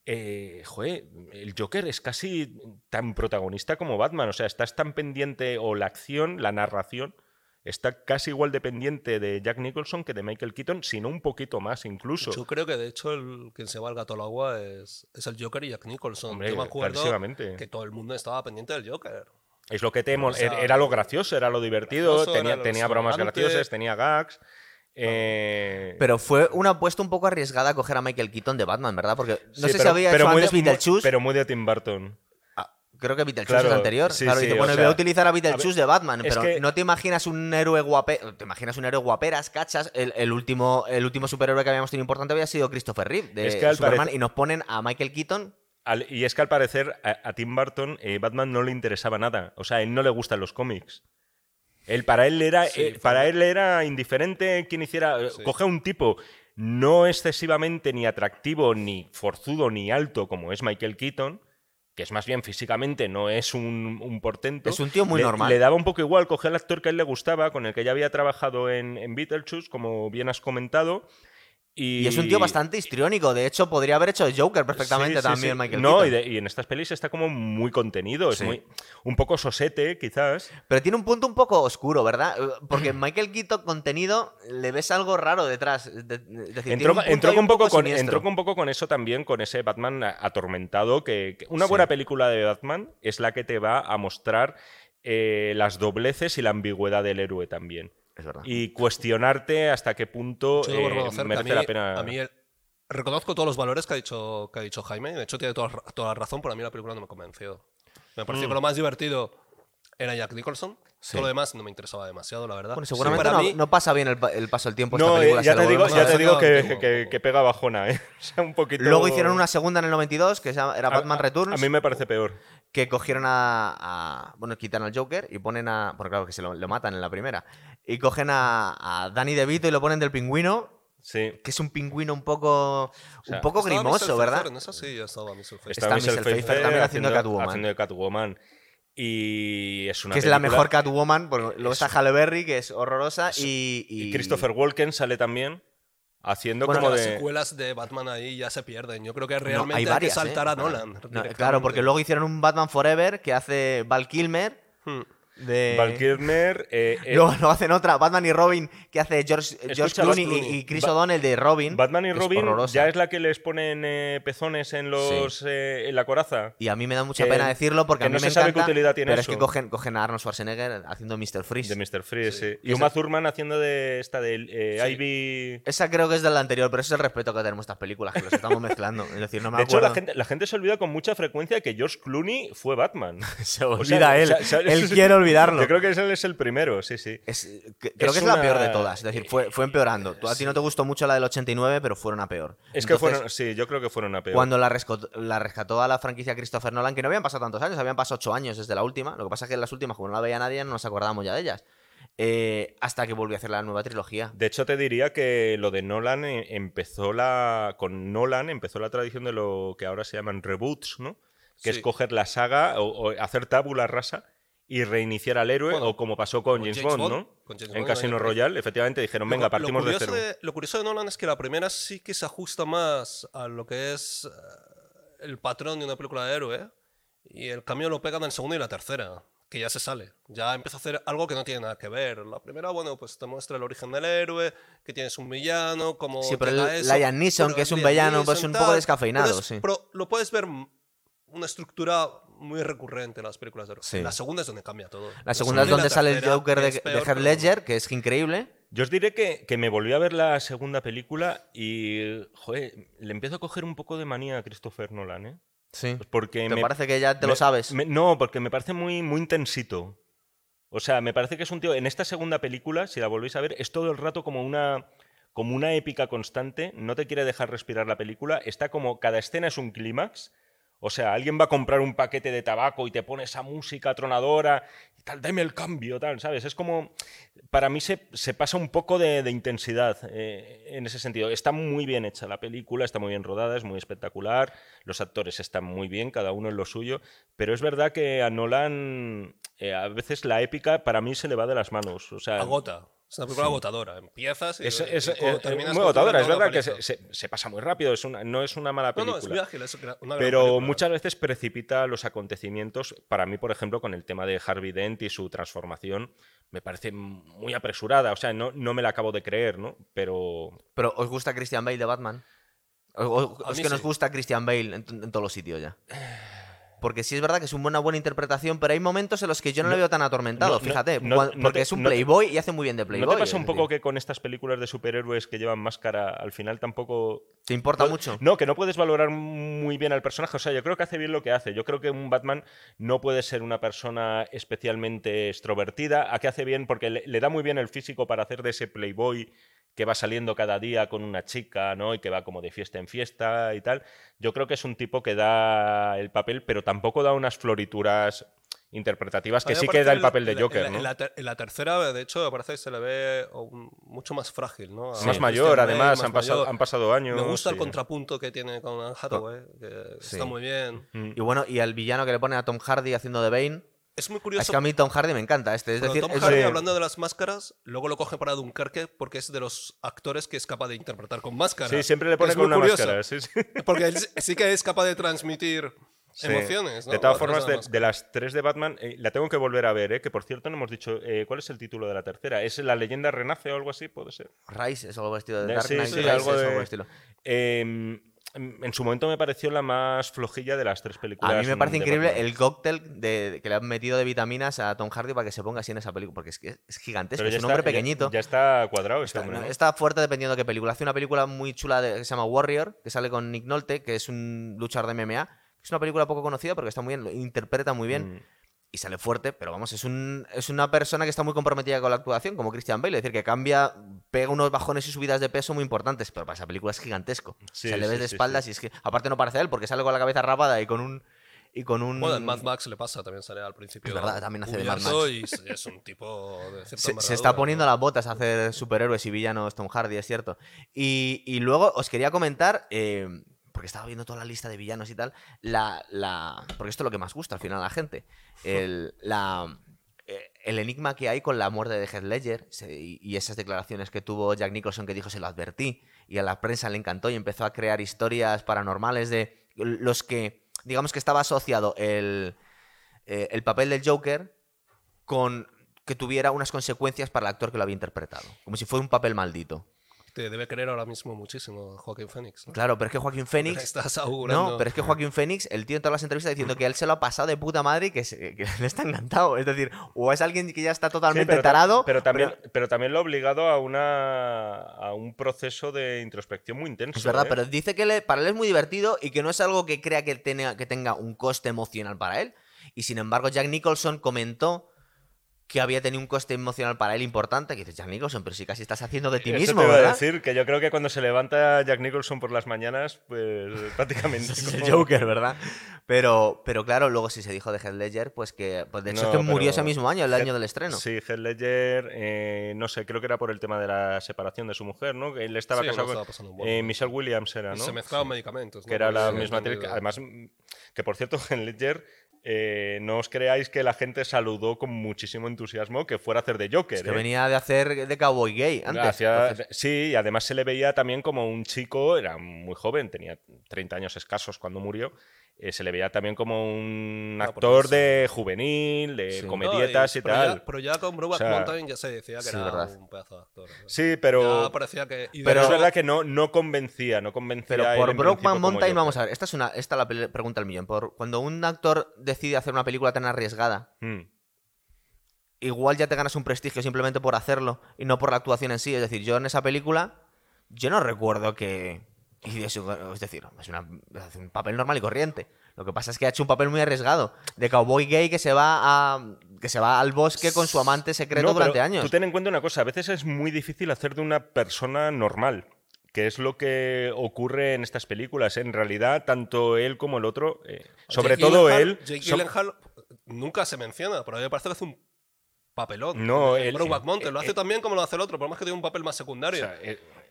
Speaker 2: eh, joder, el Joker es casi tan protagonista como Batman. O sea, estás tan pendiente, o la acción, la narración, está casi igual dependiente de Jack Nicholson que de Michael Keaton, si no un poquito más incluso.
Speaker 3: Yo creo que de hecho el quien se va al gato al agua es, es el Joker y Jack Nicholson.
Speaker 2: Hombre,
Speaker 3: Yo me acuerdo que todo el mundo estaba pendiente del Joker.
Speaker 2: Es lo que te mol-
Speaker 3: O sea,
Speaker 2: era lo gracioso, era lo divertido, tenía, bromas graciosas, tenía gags. Eh,
Speaker 1: Pero fue una apuesta un poco arriesgada coger a Michael Keaton de Batman, ¿verdad? Porque no
Speaker 2: sí,
Speaker 1: sé si había hecho antes
Speaker 2: de-
Speaker 1: Beetlejuice.
Speaker 2: Pero muy de Tim Burton.
Speaker 1: Ah, Creo que Beetlejuice
Speaker 2: Claro,
Speaker 1: es anterior.
Speaker 2: sí,
Speaker 1: claro, dice,
Speaker 2: o
Speaker 1: bueno, voy a utilizar a Beetlejuice de Batman, pero
Speaker 2: que-
Speaker 1: no te imaginas un héroe guape, te imaginas un héroe guaperas, cachas. El, el último, el último superhéroe que habíamos tenido importante había sido Christopher Reeve de
Speaker 2: Es que al
Speaker 1: Superman y nos ponen a Michael Keaton.
Speaker 2: Al- y es que al parecer a, a Tim Burton eh, Batman no le interesaba nada. O sea, a él no le gustan los cómics. Él, para, él era,
Speaker 3: Sí,
Speaker 2: eh, para él era indiferente quien hiciera. eh,
Speaker 3: Sí.
Speaker 2: Coge a un tipo no excesivamente ni atractivo, ni forzudo, ni alto como es Michael Keaton, que es más bien físicamente, no es un, un portento.
Speaker 1: Es un tío muy
Speaker 2: Le-
Speaker 1: normal.
Speaker 2: Le daba un poco igual, coge al actor que a él le gustaba, con el que ya había trabajado en, en Beetlejuice, como bien has comentado. Y,
Speaker 1: Y es un tío bastante histriónico. De hecho, podría haber hecho Joker perfectamente
Speaker 2: Sí, sí,
Speaker 1: también,
Speaker 2: sí.
Speaker 1: Michael
Speaker 2: No, y, de- y en estas pelis está como muy contenido, es muy un poco sosete, quizás.
Speaker 1: Pero tiene un punto un poco oscuro, ¿verdad? Porque Michael Keaton contenido le ves algo raro detrás. de- de- decir,
Speaker 2: Entró,
Speaker 1: un
Speaker 2: entró
Speaker 1: un
Speaker 2: poco
Speaker 1: poco
Speaker 2: con, entró un poco con eso también, con ese Batman atormentado, que, que una buena película de Batman es la que te va a mostrar eh, las dobleces y la ambigüedad del héroe también.
Speaker 1: Es verdad.
Speaker 2: Y cuestionarte hasta qué punto
Speaker 3: Yo
Speaker 2: eh, merece
Speaker 3: mí,
Speaker 2: la pena.
Speaker 3: a mí el- reconozco todos los valores que ha dicho, que ha dicho Jaime. De hecho, tiene toda, toda la razón, pero a mí la película no me convenció. Me pareció
Speaker 2: Mm.
Speaker 3: que lo más divertido era Jack Nicholson.
Speaker 1: Sí.
Speaker 3: Todo lo demás no me interesaba demasiado, la verdad.
Speaker 1: Bueno,
Speaker 3: Sí,
Speaker 1: seguramente
Speaker 3: para
Speaker 1: no,
Speaker 3: mí-
Speaker 1: no pasa bien el, pa- el paso del tiempo. esta
Speaker 2: no, eh,
Speaker 1: película,
Speaker 2: ya te digo, ya te digo que, que- pega bajona, ¿eh? O sea, un poquito...
Speaker 1: Luego hicieron una segunda en el 92, que era
Speaker 2: A-
Speaker 1: Batman
Speaker 2: a-
Speaker 1: Returns.
Speaker 2: A mí me parece peor.
Speaker 1: Que cogieron a, a- Bueno, quitan al Joker y ponen a. Bueno, claro que se lo, lo matan en la primera. Y cogen a, a Danny DeVito y lo ponen del pingüino,
Speaker 2: Sí.
Speaker 1: que es un pingüino un poco.
Speaker 2: sea,
Speaker 1: un poco grimoso, ¿verdad?
Speaker 3: En esa sí ya estaba Michelle Pfeiffer.
Speaker 1: Está Michelle Pfeiffer también haciendo de Catwoman.
Speaker 2: haciendo de Catwoman. Y es una
Speaker 1: que es la mejor Catwoman. Porque luego
Speaker 2: Es-
Speaker 1: está Halle Berry, que es horrorosa. Y,
Speaker 2: Y Christopher Walken sale también haciendo
Speaker 1: Bueno,
Speaker 2: como
Speaker 3: Las
Speaker 2: de...
Speaker 3: secuelas de Batman ahí ya se pierden. Yo creo que
Speaker 1: No,
Speaker 3: realmente
Speaker 1: hay
Speaker 3: hay,
Speaker 1: varias,
Speaker 3: que saltar
Speaker 1: ¿eh?
Speaker 3: a Nolan.
Speaker 1: No, claro, porque luego hicieron un Batman Forever que hace Val Kilmer.
Speaker 3: Hmm.
Speaker 1: De...
Speaker 2: Val Kilmer. eh, eh,
Speaker 1: Luego, luego hacen otra, Batman y Robin, que hace George, George Clooney,
Speaker 2: George
Speaker 1: y- Chris
Speaker 2: Ba-
Speaker 1: O'Donnell de Robin.
Speaker 2: Batman y Robin
Speaker 1: horrorosa.
Speaker 2: ya es la que les ponen eh, pezones en los eh, en la coraza.
Speaker 1: Y a mí me da mucha pena decirlo porque
Speaker 2: que
Speaker 1: a mí
Speaker 2: no
Speaker 1: me
Speaker 2: se sabe
Speaker 1: encanta,
Speaker 2: qué utilidad tiene
Speaker 1: pero
Speaker 2: eso.
Speaker 1: es que cogen, cogen a Arnold Schwarzenegger haciendo Mr. Freeze.
Speaker 2: De Mr. Freeze, sí. Y Uma Thurman haciendo de esta de eh,
Speaker 3: Sí.
Speaker 2: Ivy.
Speaker 1: Esa creo que es de la anterior, pero ese es el respeto que tenemos a estas películas, que los estamos mezclando. Es decir, no me
Speaker 2: De hecho,
Speaker 1: acuerdo.
Speaker 2: la gente, la gente se olvida con mucha frecuencia que George Clooney fue Batman.
Speaker 1: se
Speaker 2: O
Speaker 1: olvida
Speaker 2: sea,
Speaker 1: él.
Speaker 2: o sea,
Speaker 1: él quiere olvidarlo.
Speaker 2: Yo creo que él es el primero, sí, sí.
Speaker 1: Es- creo
Speaker 2: Es
Speaker 1: que es la peor de todas. Es decir, fue, fue empeorando. Tú, a ti no te gustó mucho la del 89, pero fueron a peor.
Speaker 2: Es que fueron, sí, yo creo que fueron a peor.
Speaker 1: Cuando la rescató, la rescató a la franquicia Christopher Nolan, que no habían pasado tantos años, habían pasado ocho años desde la última. Lo que pasa es que en las últimas, como no la veía nadie, no nos acordábamos ya de ellas. Eh, hasta que volvió a hacer la nueva trilogía.
Speaker 2: De hecho, te diría que lo de Nolan eh, empezó la. Con Nolan empezó la tradición de lo que ahora se llaman reboots, ¿no? Que
Speaker 3: Sí.
Speaker 2: es coger la saga o, o hacer tabula rasa y reiniciar al héroe,
Speaker 3: Bueno,
Speaker 2: o como pasó con
Speaker 3: con
Speaker 2: James,
Speaker 3: James
Speaker 2: Bond,
Speaker 3: Bond,
Speaker 2: ¿no?
Speaker 3: con James
Speaker 2: en
Speaker 3: Bond,
Speaker 2: Casino Royale, efectivamente dijeron,
Speaker 3: Lo-
Speaker 2: venga,
Speaker 3: lo
Speaker 2: partimos de
Speaker 3: curioso
Speaker 2: cero.
Speaker 3: lo curioso de Nolan es que la primera sí que se ajusta más a lo que es eh, el patrón de una película de héroe y el cambio lo pegan en el segundo y la tercera, que ya se sale. Ya empieza a hacer algo que no tiene nada que ver. La primera, bueno, pues te muestra el origen del héroe, que tienes un villano, como...
Speaker 1: Sí, pero el Liam Neeson, que es un villano, pues un poco descafeinado, sí.
Speaker 3: Pero lo puedes ver una estructura muy recurrente en las películas de.
Speaker 1: Sí.
Speaker 3: La segunda es donde cambia todo.
Speaker 1: La segunda es donde sale el Joker de, de Heath Ledger, que es increíble.
Speaker 2: Yo os diré que, que me volví a ver la segunda película y, joder, le empiezo a coger un poco de manía a Christopher Nolan, ¿eh?
Speaker 1: Sí.
Speaker 2: Pues porque
Speaker 1: ¿Te
Speaker 2: me-
Speaker 1: parece que ya te
Speaker 2: me-
Speaker 1: lo sabes?
Speaker 2: me- no, porque me parece muy, muy intensito. O sea, me parece que es un tío. En esta segunda película, si la volvéis a ver, es todo el rato como una. como una épica constante. No te quiere dejar respirar la película. Está como. Cada escena es un clímax. O sea, alguien va a comprar un paquete de tabaco y te pone esa música tronadora y tal, dame el cambio, tal, ¿sabes? Es como. Para mí se, pasa un poco de, de intensidad eh, en ese sentido. Está muy bien hecha la película, está muy bien rodada, es muy espectacular. Los actores están muy bien, cada uno en lo suyo. Pero es verdad que a Nolan eh, a veces la épica para mí se le va de las manos. O sea,
Speaker 3: Agota. Es una película agotadora. Empiezas y,
Speaker 2: es,
Speaker 3: y
Speaker 2: es-
Speaker 3: cuando
Speaker 2: es-
Speaker 3: terminas
Speaker 2: muy agotadora. Es verdad que se, se- se pasa muy rápido, es una- no es una mala
Speaker 3: No,
Speaker 2: película.
Speaker 3: no, es muy ágil. Es una
Speaker 2: Pero
Speaker 3: película.
Speaker 2: muchas veces precipita los acontecimientos. Para mí, por ejemplo, con el tema de Harvey Dent y su transformación, me parece muy apresurada. O sea, no, no me la acabo de creer, ¿no? Pero
Speaker 1: Pero ¿os gusta Christian Bale de Batman? ¿O, o-
Speaker 3: A
Speaker 1: es
Speaker 3: mí
Speaker 1: que nos
Speaker 3: sí.
Speaker 1: gusta Christian Bale en, en todos los sitios ya? Porque sí es verdad que es una buena, interpretación, pero hay momentos en los que yo no,
Speaker 2: No-
Speaker 1: le veo tan atormentado,
Speaker 2: no-
Speaker 1: fíjate.
Speaker 2: no-
Speaker 1: porque es un playboy y hace muy bien de playboy.
Speaker 2: ¿no te pasa un poco que con estas películas de superhéroes que llevan máscara, al final tampoco...
Speaker 1: ¿Te importa mucho?
Speaker 2: No, que no puedes valorar muy bien al personaje. O sea, yo creo que hace bien lo que hace. Yo creo que un Batman no puede ser una persona especialmente extrovertida. ¿A qué hace bien? Porque le, le da muy bien el físico para hacer de ese playboy que va saliendo cada día con una chica, ¿no? Y que va como de fiesta en fiesta y tal. Yo creo que es un tipo que da el papel, pero tampoco da unas florituras interpretativas que sí que da el papel de Joker,
Speaker 3: en la,
Speaker 2: ¿no?
Speaker 3: en la en la tercera, de hecho, parece que se le ve mucho más frágil, ¿no?
Speaker 2: Más mayor, además,
Speaker 3: más
Speaker 2: han pasado,
Speaker 3: mayor.
Speaker 2: han pasado años.
Speaker 3: Me gusta el contrapunto que tiene con Anne Hathaway, que
Speaker 1: Sí.
Speaker 3: está muy bien.
Speaker 1: Y bueno, y el villano que le pone a Tom Hardy haciendo de Bane.
Speaker 3: Es muy
Speaker 1: Es
Speaker 3: curioso.
Speaker 1: que a mí Tom Hardy me encanta este. Es
Speaker 3: pero
Speaker 1: decir,
Speaker 3: Tom
Speaker 1: es-
Speaker 3: Hardy,
Speaker 2: Sí.
Speaker 3: hablando de las máscaras, luego lo coge para Dunkerque porque es de los actores que es capaz de interpretar con máscara.
Speaker 2: Sí, siempre le pone
Speaker 3: es
Speaker 2: con una
Speaker 3: curioso,
Speaker 2: máscara. Sí, sí.
Speaker 3: Porque él sí que es capaz de transmitir
Speaker 2: Sí.
Speaker 3: emociones. ¿no?
Speaker 2: De todas formas, de, las tres de Batman, eh, la tengo que volver a ver, ¿eh? que por cierto no hemos dicho eh, cuál es el título de la tercera. ¿Es La leyenda renace o algo así? Puede ser.
Speaker 1: Rise es algo vestido de Dark Knight.
Speaker 2: sí, algo de-
Speaker 1: algo estilo.
Speaker 2: Eh, en su momento me pareció la más flojilla de las tres películas.
Speaker 1: A mí me parece increíble
Speaker 2: Batman.
Speaker 1: el cóctel de, que le han metido de vitaminas a Tom Hardy para que se ponga así en esa película. Porque es gigantesco, es un
Speaker 2: está-
Speaker 1: hombre pequeñito.
Speaker 2: Ya, está cuadrado este
Speaker 1: Está,
Speaker 2: hombre,
Speaker 1: ¿no?
Speaker 2: ¿no?
Speaker 1: está fuerte dependiendo de qué película. Hace una película muy chula de- que se llama Warrior, que sale con Nick Nolte, que es un luchador de MMA. Es una película poco conocida porque está muy bien, lo interpreta muy bien
Speaker 2: Mm.
Speaker 1: Y sale fuerte, pero vamos, es, un, es una persona que está muy comprometida con la actuación, como Christian Bale. Es decir, que cambia, pega unos bajones y subidas de peso muy importantes, pero para esa película es gigantesco.
Speaker 2: Sí,
Speaker 1: se le ves
Speaker 2: sí,
Speaker 1: de
Speaker 2: sí,
Speaker 1: espaldas y es que, aparte no parece él, porque sale con la cabeza rapada y con un. Y con un
Speaker 3: Bueno, en Mad Max le pasa, también sale al principio.
Speaker 1: Es verdad, también hace de Mad Max.
Speaker 3: Y es- un tipo de
Speaker 1: se, está poniendo
Speaker 3: ¿no?
Speaker 1: las botas a hacer superhéroes y villanos Tom Hardy, es cierto. Y, y luego os quería comentar, eh, porque estaba viendo toda la lista de villanos y tal, la, la porque esto es lo que más gusta al final a la gente, el, la, eh, el enigma que hay con la muerte de Heath Ledger se- y, y esas declaraciones que tuvo Jack Nicholson que dijo se lo advertí y a la prensa le encantó y empezó a crear historias paranormales de los que, digamos que estaba asociado el, eh, el papel del Joker con que tuviera unas consecuencias para el actor que lo había interpretado. Como si fuera un papel maldito.
Speaker 3: Te debe querer ahora mismo muchísimo Joaquín Phoenix. ¿no?
Speaker 1: Claro, pero es que Joaquín Phoenix.
Speaker 3: Estás augurando.
Speaker 1: No, pero es que Joaquín Phoenix, el tío en todas las entrevistas diciendo que él se lo ha pasado de puta madre y que, se- que le está encantado. Es decir, o es alguien que ya está
Speaker 2: Sí,
Speaker 1: totalmente
Speaker 2: pero,
Speaker 1: tarado.
Speaker 2: pero también, pero también lo ha obligado a, una, a un proceso de introspección muy intenso.
Speaker 1: Es verdad,
Speaker 2: ¿eh?
Speaker 1: pero dice que le- para él es muy divertido y que no es algo que crea que, tenga- que tenga un coste emocional para él. Y sin embargo, Jack Nicholson comentó que había tenido un coste emocional para él importante. Que dices, Jack Nicholson, pero si casi estás haciendo de ti
Speaker 2: Eso
Speaker 1: mismo,
Speaker 2: te iba a decir que yo creo que cuando se levanta Jack Nicholson por las mañanas, pues prácticamente.
Speaker 1: Es el
Speaker 2: como-
Speaker 1: Joker, ¿verdad? Pero, pero claro, luego si se dijo de Heath Ledger, pues que. Pues de hecho
Speaker 2: No,
Speaker 1: es que murió ese mismo año, el
Speaker 2: Heath-
Speaker 1: año del estreno.
Speaker 2: Sí, Heath Ledger, eh, no sé, creo que era por el tema de la separación de su mujer, ¿no? Él estaba
Speaker 3: Sí,
Speaker 2: casado
Speaker 3: estaba
Speaker 2: con eh. Michelle Williams, era,
Speaker 3: Y
Speaker 2: ¿no?
Speaker 3: Se mezclaban medicamentos. ¿no?
Speaker 2: que era la misma que Además, que por cierto, Heath Ledger, eh, no os creáis que la gente saludó con muchísimo entusiasmo que fuera a hacer de Joker.
Speaker 1: Es que
Speaker 2: ¿eh?
Speaker 1: venía de hacer de cowboy gay antes.
Speaker 2: Sí, y además se le veía también como un chico, era muy joven, tenía 30 años escasos cuando murió. Eh, se le veía también como un actor de juvenil, de
Speaker 1: Sí.
Speaker 3: No,
Speaker 2: comedietas y
Speaker 3: pero
Speaker 2: tal.
Speaker 3: Ya, pero ya con Brokeback
Speaker 2: O sea,
Speaker 3: Mountain ya se decía que
Speaker 1: sí,
Speaker 3: era
Speaker 1: verdad.
Speaker 3: un pedazo de actor. ¿no?
Speaker 2: Sí, pero,
Speaker 3: Ya parecía que.
Speaker 2: pero es verdad que no, no convencía, no convencía.
Speaker 1: Pero
Speaker 2: a él
Speaker 1: por Brokeback Mountain, vamos a ver. Esta es una, esta es la pregunta del millón. Por, cuando un actor decide hacer una película tan arriesgada,
Speaker 2: Mm.
Speaker 1: igual ya te ganas un prestigio simplemente por hacerlo y no por la actuación en sí. Es decir, yo en esa película, yo no recuerdo que. Y Es decir, es, una- es un papel normal y corriente. Lo que pasa es que ha hecho un papel muy arriesgado. De cowboy gay que se va a. que se va al bosque con su amante secreto
Speaker 2: No,
Speaker 1: durante años.
Speaker 2: Tú ten en cuenta una cosa, a veces es muy difícil hacer de una persona normal, que es lo que ocurre en estas películas. En realidad, tanto él como el otro, eh, sobre
Speaker 3: Jake
Speaker 2: todo
Speaker 3: Gyllenhaal-
Speaker 2: él...
Speaker 3: Jake Gyllenhaal nunca se menciona, pero a mí me parece que hace un papelón.
Speaker 2: No,
Speaker 3: Brokeback Mountain lo
Speaker 2: eh,
Speaker 3: hace
Speaker 2: eh,
Speaker 3: también como lo hace el otro, por más que tiene un papel más
Speaker 2: o
Speaker 3: secundario.
Speaker 2: sea,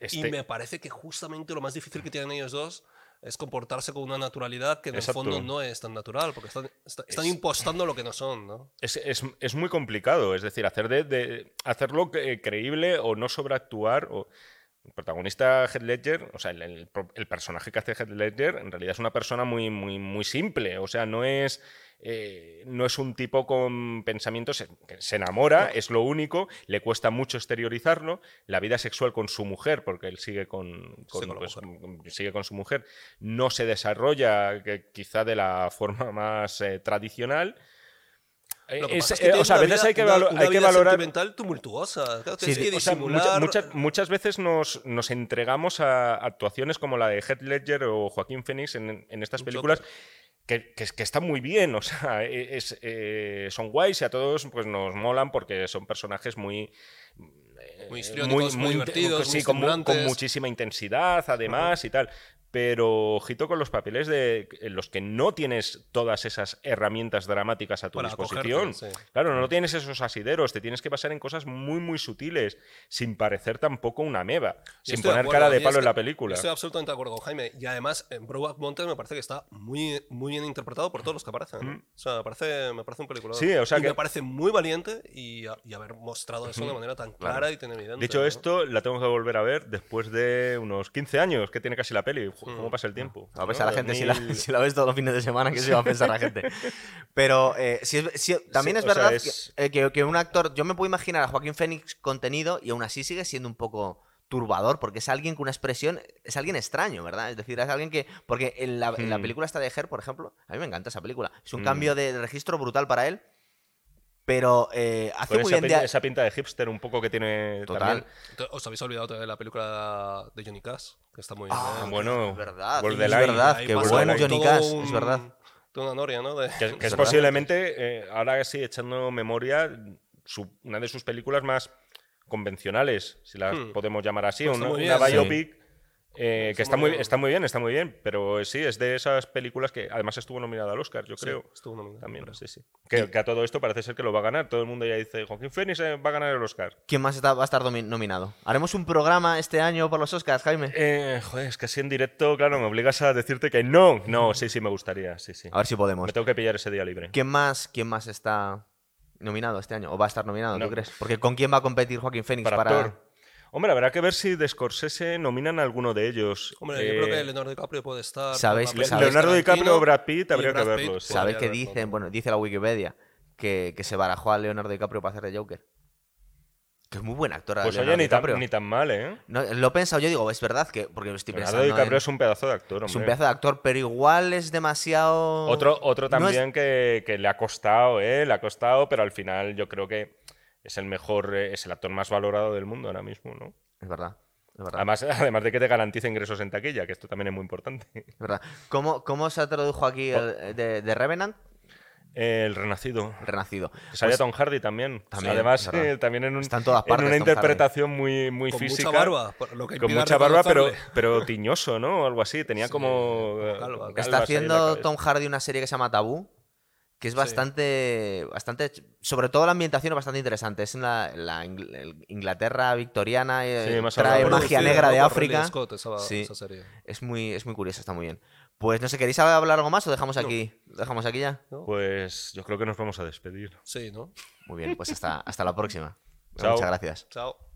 Speaker 2: eh,
Speaker 3: Y
Speaker 2: este-
Speaker 3: me parece que justamente lo más difícil que tienen ellos dos es comportarse con una naturalidad que en
Speaker 2: Exacto.
Speaker 3: el fondo no es tan natural, porque están, está- están
Speaker 2: Es-
Speaker 3: impostando lo que no son, ¿no?
Speaker 2: Es, es- es muy complicado, es decir, hacer de, de- hacerlo creíble o no sobreactuar. O... El protagonista Heath Ledger, o sea, el, el personaje que hace Heath Ledger, en realidad es una persona muy, muy, muy simple. O sea, no es, eh, no es un tipo con pensamientos que se enamora, es lo único, le cuesta mucho exteriorizarlo. La vida sexual con su mujer, porque él sigue con, con,
Speaker 3: Sí, con la
Speaker 2: pues, sigue con su mujer, no se desarrolla que quizá de la forma más eh, tradicional.
Speaker 3: Lo que
Speaker 2: Es-
Speaker 3: pasa es que
Speaker 2: eh, o sea, a veces
Speaker 3: vida-
Speaker 2: hay que,
Speaker 3: una- una
Speaker 2: hay que valorar.
Speaker 3: sentimental tumultuosa. Claro,
Speaker 1: Sí,
Speaker 3: tienes que
Speaker 1: sí,
Speaker 2: O sea, mucha- muchas, veces nos, nos entregamos a actuaciones como la de Heath Ledger o Joaquín Phoenix en, en estas
Speaker 3: Un
Speaker 2: películas que, que, que están muy bien, o sea, es, eh, son guays y a todos pues, nos molan porque son personajes muy... eh,
Speaker 3: Muy histriónicos, muy divertidos,
Speaker 2: sí,
Speaker 3: muy
Speaker 2: con, muchísima intensidad, además, y tal. Pero ojito con los papeles de, en los que no tienes todas esas herramientas dramáticas a tu
Speaker 3: Para
Speaker 2: disposición.
Speaker 3: acogerte, sí.
Speaker 2: Claro, no tienes esos asideros, te tienes que basar en cosas muy, muy sutiles, sin parecer tampoco una meba, sin poner
Speaker 3: acuerdo,
Speaker 2: cara de palo en la película.
Speaker 3: Estoy absolutamente de acuerdo con Jaime. Y además, en Brokeback Mountain me parece que está muy, muy bien interpretado por todos los que aparecen. ¿no? O sea, me parece, me parece un película.
Speaker 2: Mm. Sí, o sea
Speaker 3: y
Speaker 2: que-
Speaker 3: me parece muy valiente y, haber mostrado eso de una manera tan clara y.
Speaker 2: Dicho
Speaker 3: ¿no?
Speaker 2: esto, la tengo que volver a ver después de unos 15 años que tiene casi la peli. Jo,
Speaker 3: Mm.
Speaker 2: ¿Cómo pasa el tiempo?
Speaker 1: Va a pensar
Speaker 2: ¿No?
Speaker 1: la gente, si la,
Speaker 2: 2000.
Speaker 1: si la ves todos los fines de semana, que se va a pensar la gente. Pero eh, si es- si- también
Speaker 2: Sí,
Speaker 1: es
Speaker 2: sea,
Speaker 1: verdad
Speaker 2: es-
Speaker 1: que, eh, que- que un actor, yo me puedo imaginar a Joaquín Phoenix contenido y aún así sigue siendo un poco turbador, porque es alguien con una expresión, es alguien extraño, ¿verdad? Es decir, es alguien que, porque en la, en la
Speaker 2: Hmm.
Speaker 1: película esta de Her, por ejemplo, a mí me encanta esa película, es un
Speaker 2: Hmm.
Speaker 1: cambio de registro brutal para él, pero eh, hace
Speaker 2: Con
Speaker 1: muy
Speaker 2: esa,
Speaker 1: bien
Speaker 2: pinta,
Speaker 1: de...
Speaker 2: esa pinta de hipster un poco que tiene
Speaker 1: Total.
Speaker 2: también.
Speaker 3: ¿Os habéis olvidado de la película de Johnny Cash? Que está muy
Speaker 1: Ah,
Speaker 3: bien.
Speaker 2: bueno,
Speaker 1: es verdad, es verdad,
Speaker 3: Ahí
Speaker 1: qué
Speaker 3: pasa
Speaker 1: buen
Speaker 3: todo
Speaker 1: Johnny
Speaker 3: un-
Speaker 1: Cash, es verdad.
Speaker 3: toda una noria, ¿no? De-
Speaker 2: Que, que es posiblemente, eh, ahora sí, echando memoria, su- una de sus películas más convencionales, si las
Speaker 3: Hmm.
Speaker 2: podemos llamar así,
Speaker 3: Pues
Speaker 2: una,
Speaker 3: sí.
Speaker 2: Eh, que
Speaker 3: Está muy
Speaker 2: está muy bien, está muy bien, pero sí, es de esas películas que además estuvo nominada al Oscar, yo
Speaker 3: Sí,
Speaker 2: creo.
Speaker 3: estuvo nominado,
Speaker 2: También,
Speaker 3: creo.
Speaker 2: sí, sí. Que, que a todo esto parece ser que lo va a ganar. Todo el mundo ya dice, Joaquín Phoenix eh, va a ganar el Oscar.
Speaker 1: ¿Quién más está- va a estar nominado? ¿Haremos un programa este año por los Oscars, Jaime?
Speaker 2: Eh, joder, es que así en directo, claro, me obligas a decirte que no. No, sí, sí, me gustaría, sí, sí.
Speaker 1: A ver si podemos.
Speaker 2: Me tengo que pillar ese día libre.
Speaker 1: ¿Quién más, ¿Quién más está nominado este año? ¿O va a estar nominado,
Speaker 2: No.
Speaker 1: tú crees? Porque ¿con quién va a competir Joaquín Phoenix
Speaker 2: Para,
Speaker 1: para...?
Speaker 2: Hombre, habrá que ver si de Scorsese nominan a alguno de ellos.
Speaker 3: Hombre, yo creo
Speaker 2: Eh,
Speaker 3: que Leonardo DiCaprio puede estar.
Speaker 1: ¿sabéis- sabéis-
Speaker 2: Leonardo DiCaprio o Brad Pitt
Speaker 3: y
Speaker 2: habría que
Speaker 3: Brad
Speaker 2: verlos. sí.
Speaker 1: ¿Sabéis
Speaker 3: verlo,
Speaker 1: dicen?
Speaker 3: ¿no?
Speaker 1: Bueno, dice la Wikipedia que, que se barajó a Leonardo DiCaprio para hacer de Joker. Que es muy buen actor.
Speaker 2: Pues
Speaker 1: Leonardo
Speaker 2: oye, ni tan,
Speaker 1: DiCaprio.
Speaker 2: ni tan mal, ¿eh?
Speaker 1: No, lo he pensado, yo digo, es verdad que. Porque estoy
Speaker 2: Leonardo
Speaker 1: pensando.
Speaker 2: DiCaprio
Speaker 1: en-
Speaker 2: es un pedazo de actor,
Speaker 1: es un
Speaker 2: hombre.
Speaker 1: pedazo de actor, pero igual es demasiado.
Speaker 2: Otro, otro
Speaker 1: No es-
Speaker 2: también que, que le ha costado, ¿eh? Le ha costado, pero al final yo creo que es el mejor, eh, es el actor más valorado del mundo ahora mismo, ¿no?
Speaker 1: Es verdad. Es verdad.
Speaker 2: Además, además de que te garantiza ingresos en taquilla, que esto también es muy importante.
Speaker 1: es verdad. ¿Cómo, ¿Cómo se tradujo aquí
Speaker 2: Oh.
Speaker 1: el- de, de Revenant?
Speaker 2: El Renacido.
Speaker 1: El Renacido.
Speaker 2: Salía
Speaker 1: Pues,
Speaker 2: Tom Hardy también.
Speaker 1: también,
Speaker 2: Además, eh, también en, un-
Speaker 1: Está en todas
Speaker 2: en una
Speaker 1: Tom Hardy.
Speaker 2: interpretación muy, muy
Speaker 3: Con
Speaker 2: física.
Speaker 3: mucha barba, por lo que
Speaker 2: Con mucha barba, pero, pero tiñoso, ¿no? O algo así. Tenía
Speaker 3: Sí,
Speaker 2: como.
Speaker 3: como
Speaker 2: eh,
Speaker 3: calva.
Speaker 1: Está haciendo. Tom Hardy una serie que se llama Tabú, que es
Speaker 3: Sí.
Speaker 1: bastante, bastante, sobre todo la ambientación es bastante interesante. Es en la, Inglaterra victoriana, eh,
Speaker 2: Sí, más
Speaker 1: trae magia negra de África.
Speaker 3: Scott, esa,
Speaker 1: Sí.
Speaker 3: esa serie.
Speaker 1: Es muy, es muy curioso, está muy bien. Pues no sé, ¿queréis hablar algo más o dejamos aquí? ¿Dejamos aquí ya?
Speaker 3: ¿no?
Speaker 2: Pues yo creo que nos vamos a despedir.
Speaker 3: Sí, ¿no?
Speaker 1: Muy bien, pues hasta, hasta la próxima.
Speaker 2: Chao.
Speaker 1: Muchas gracias.
Speaker 3: Chao.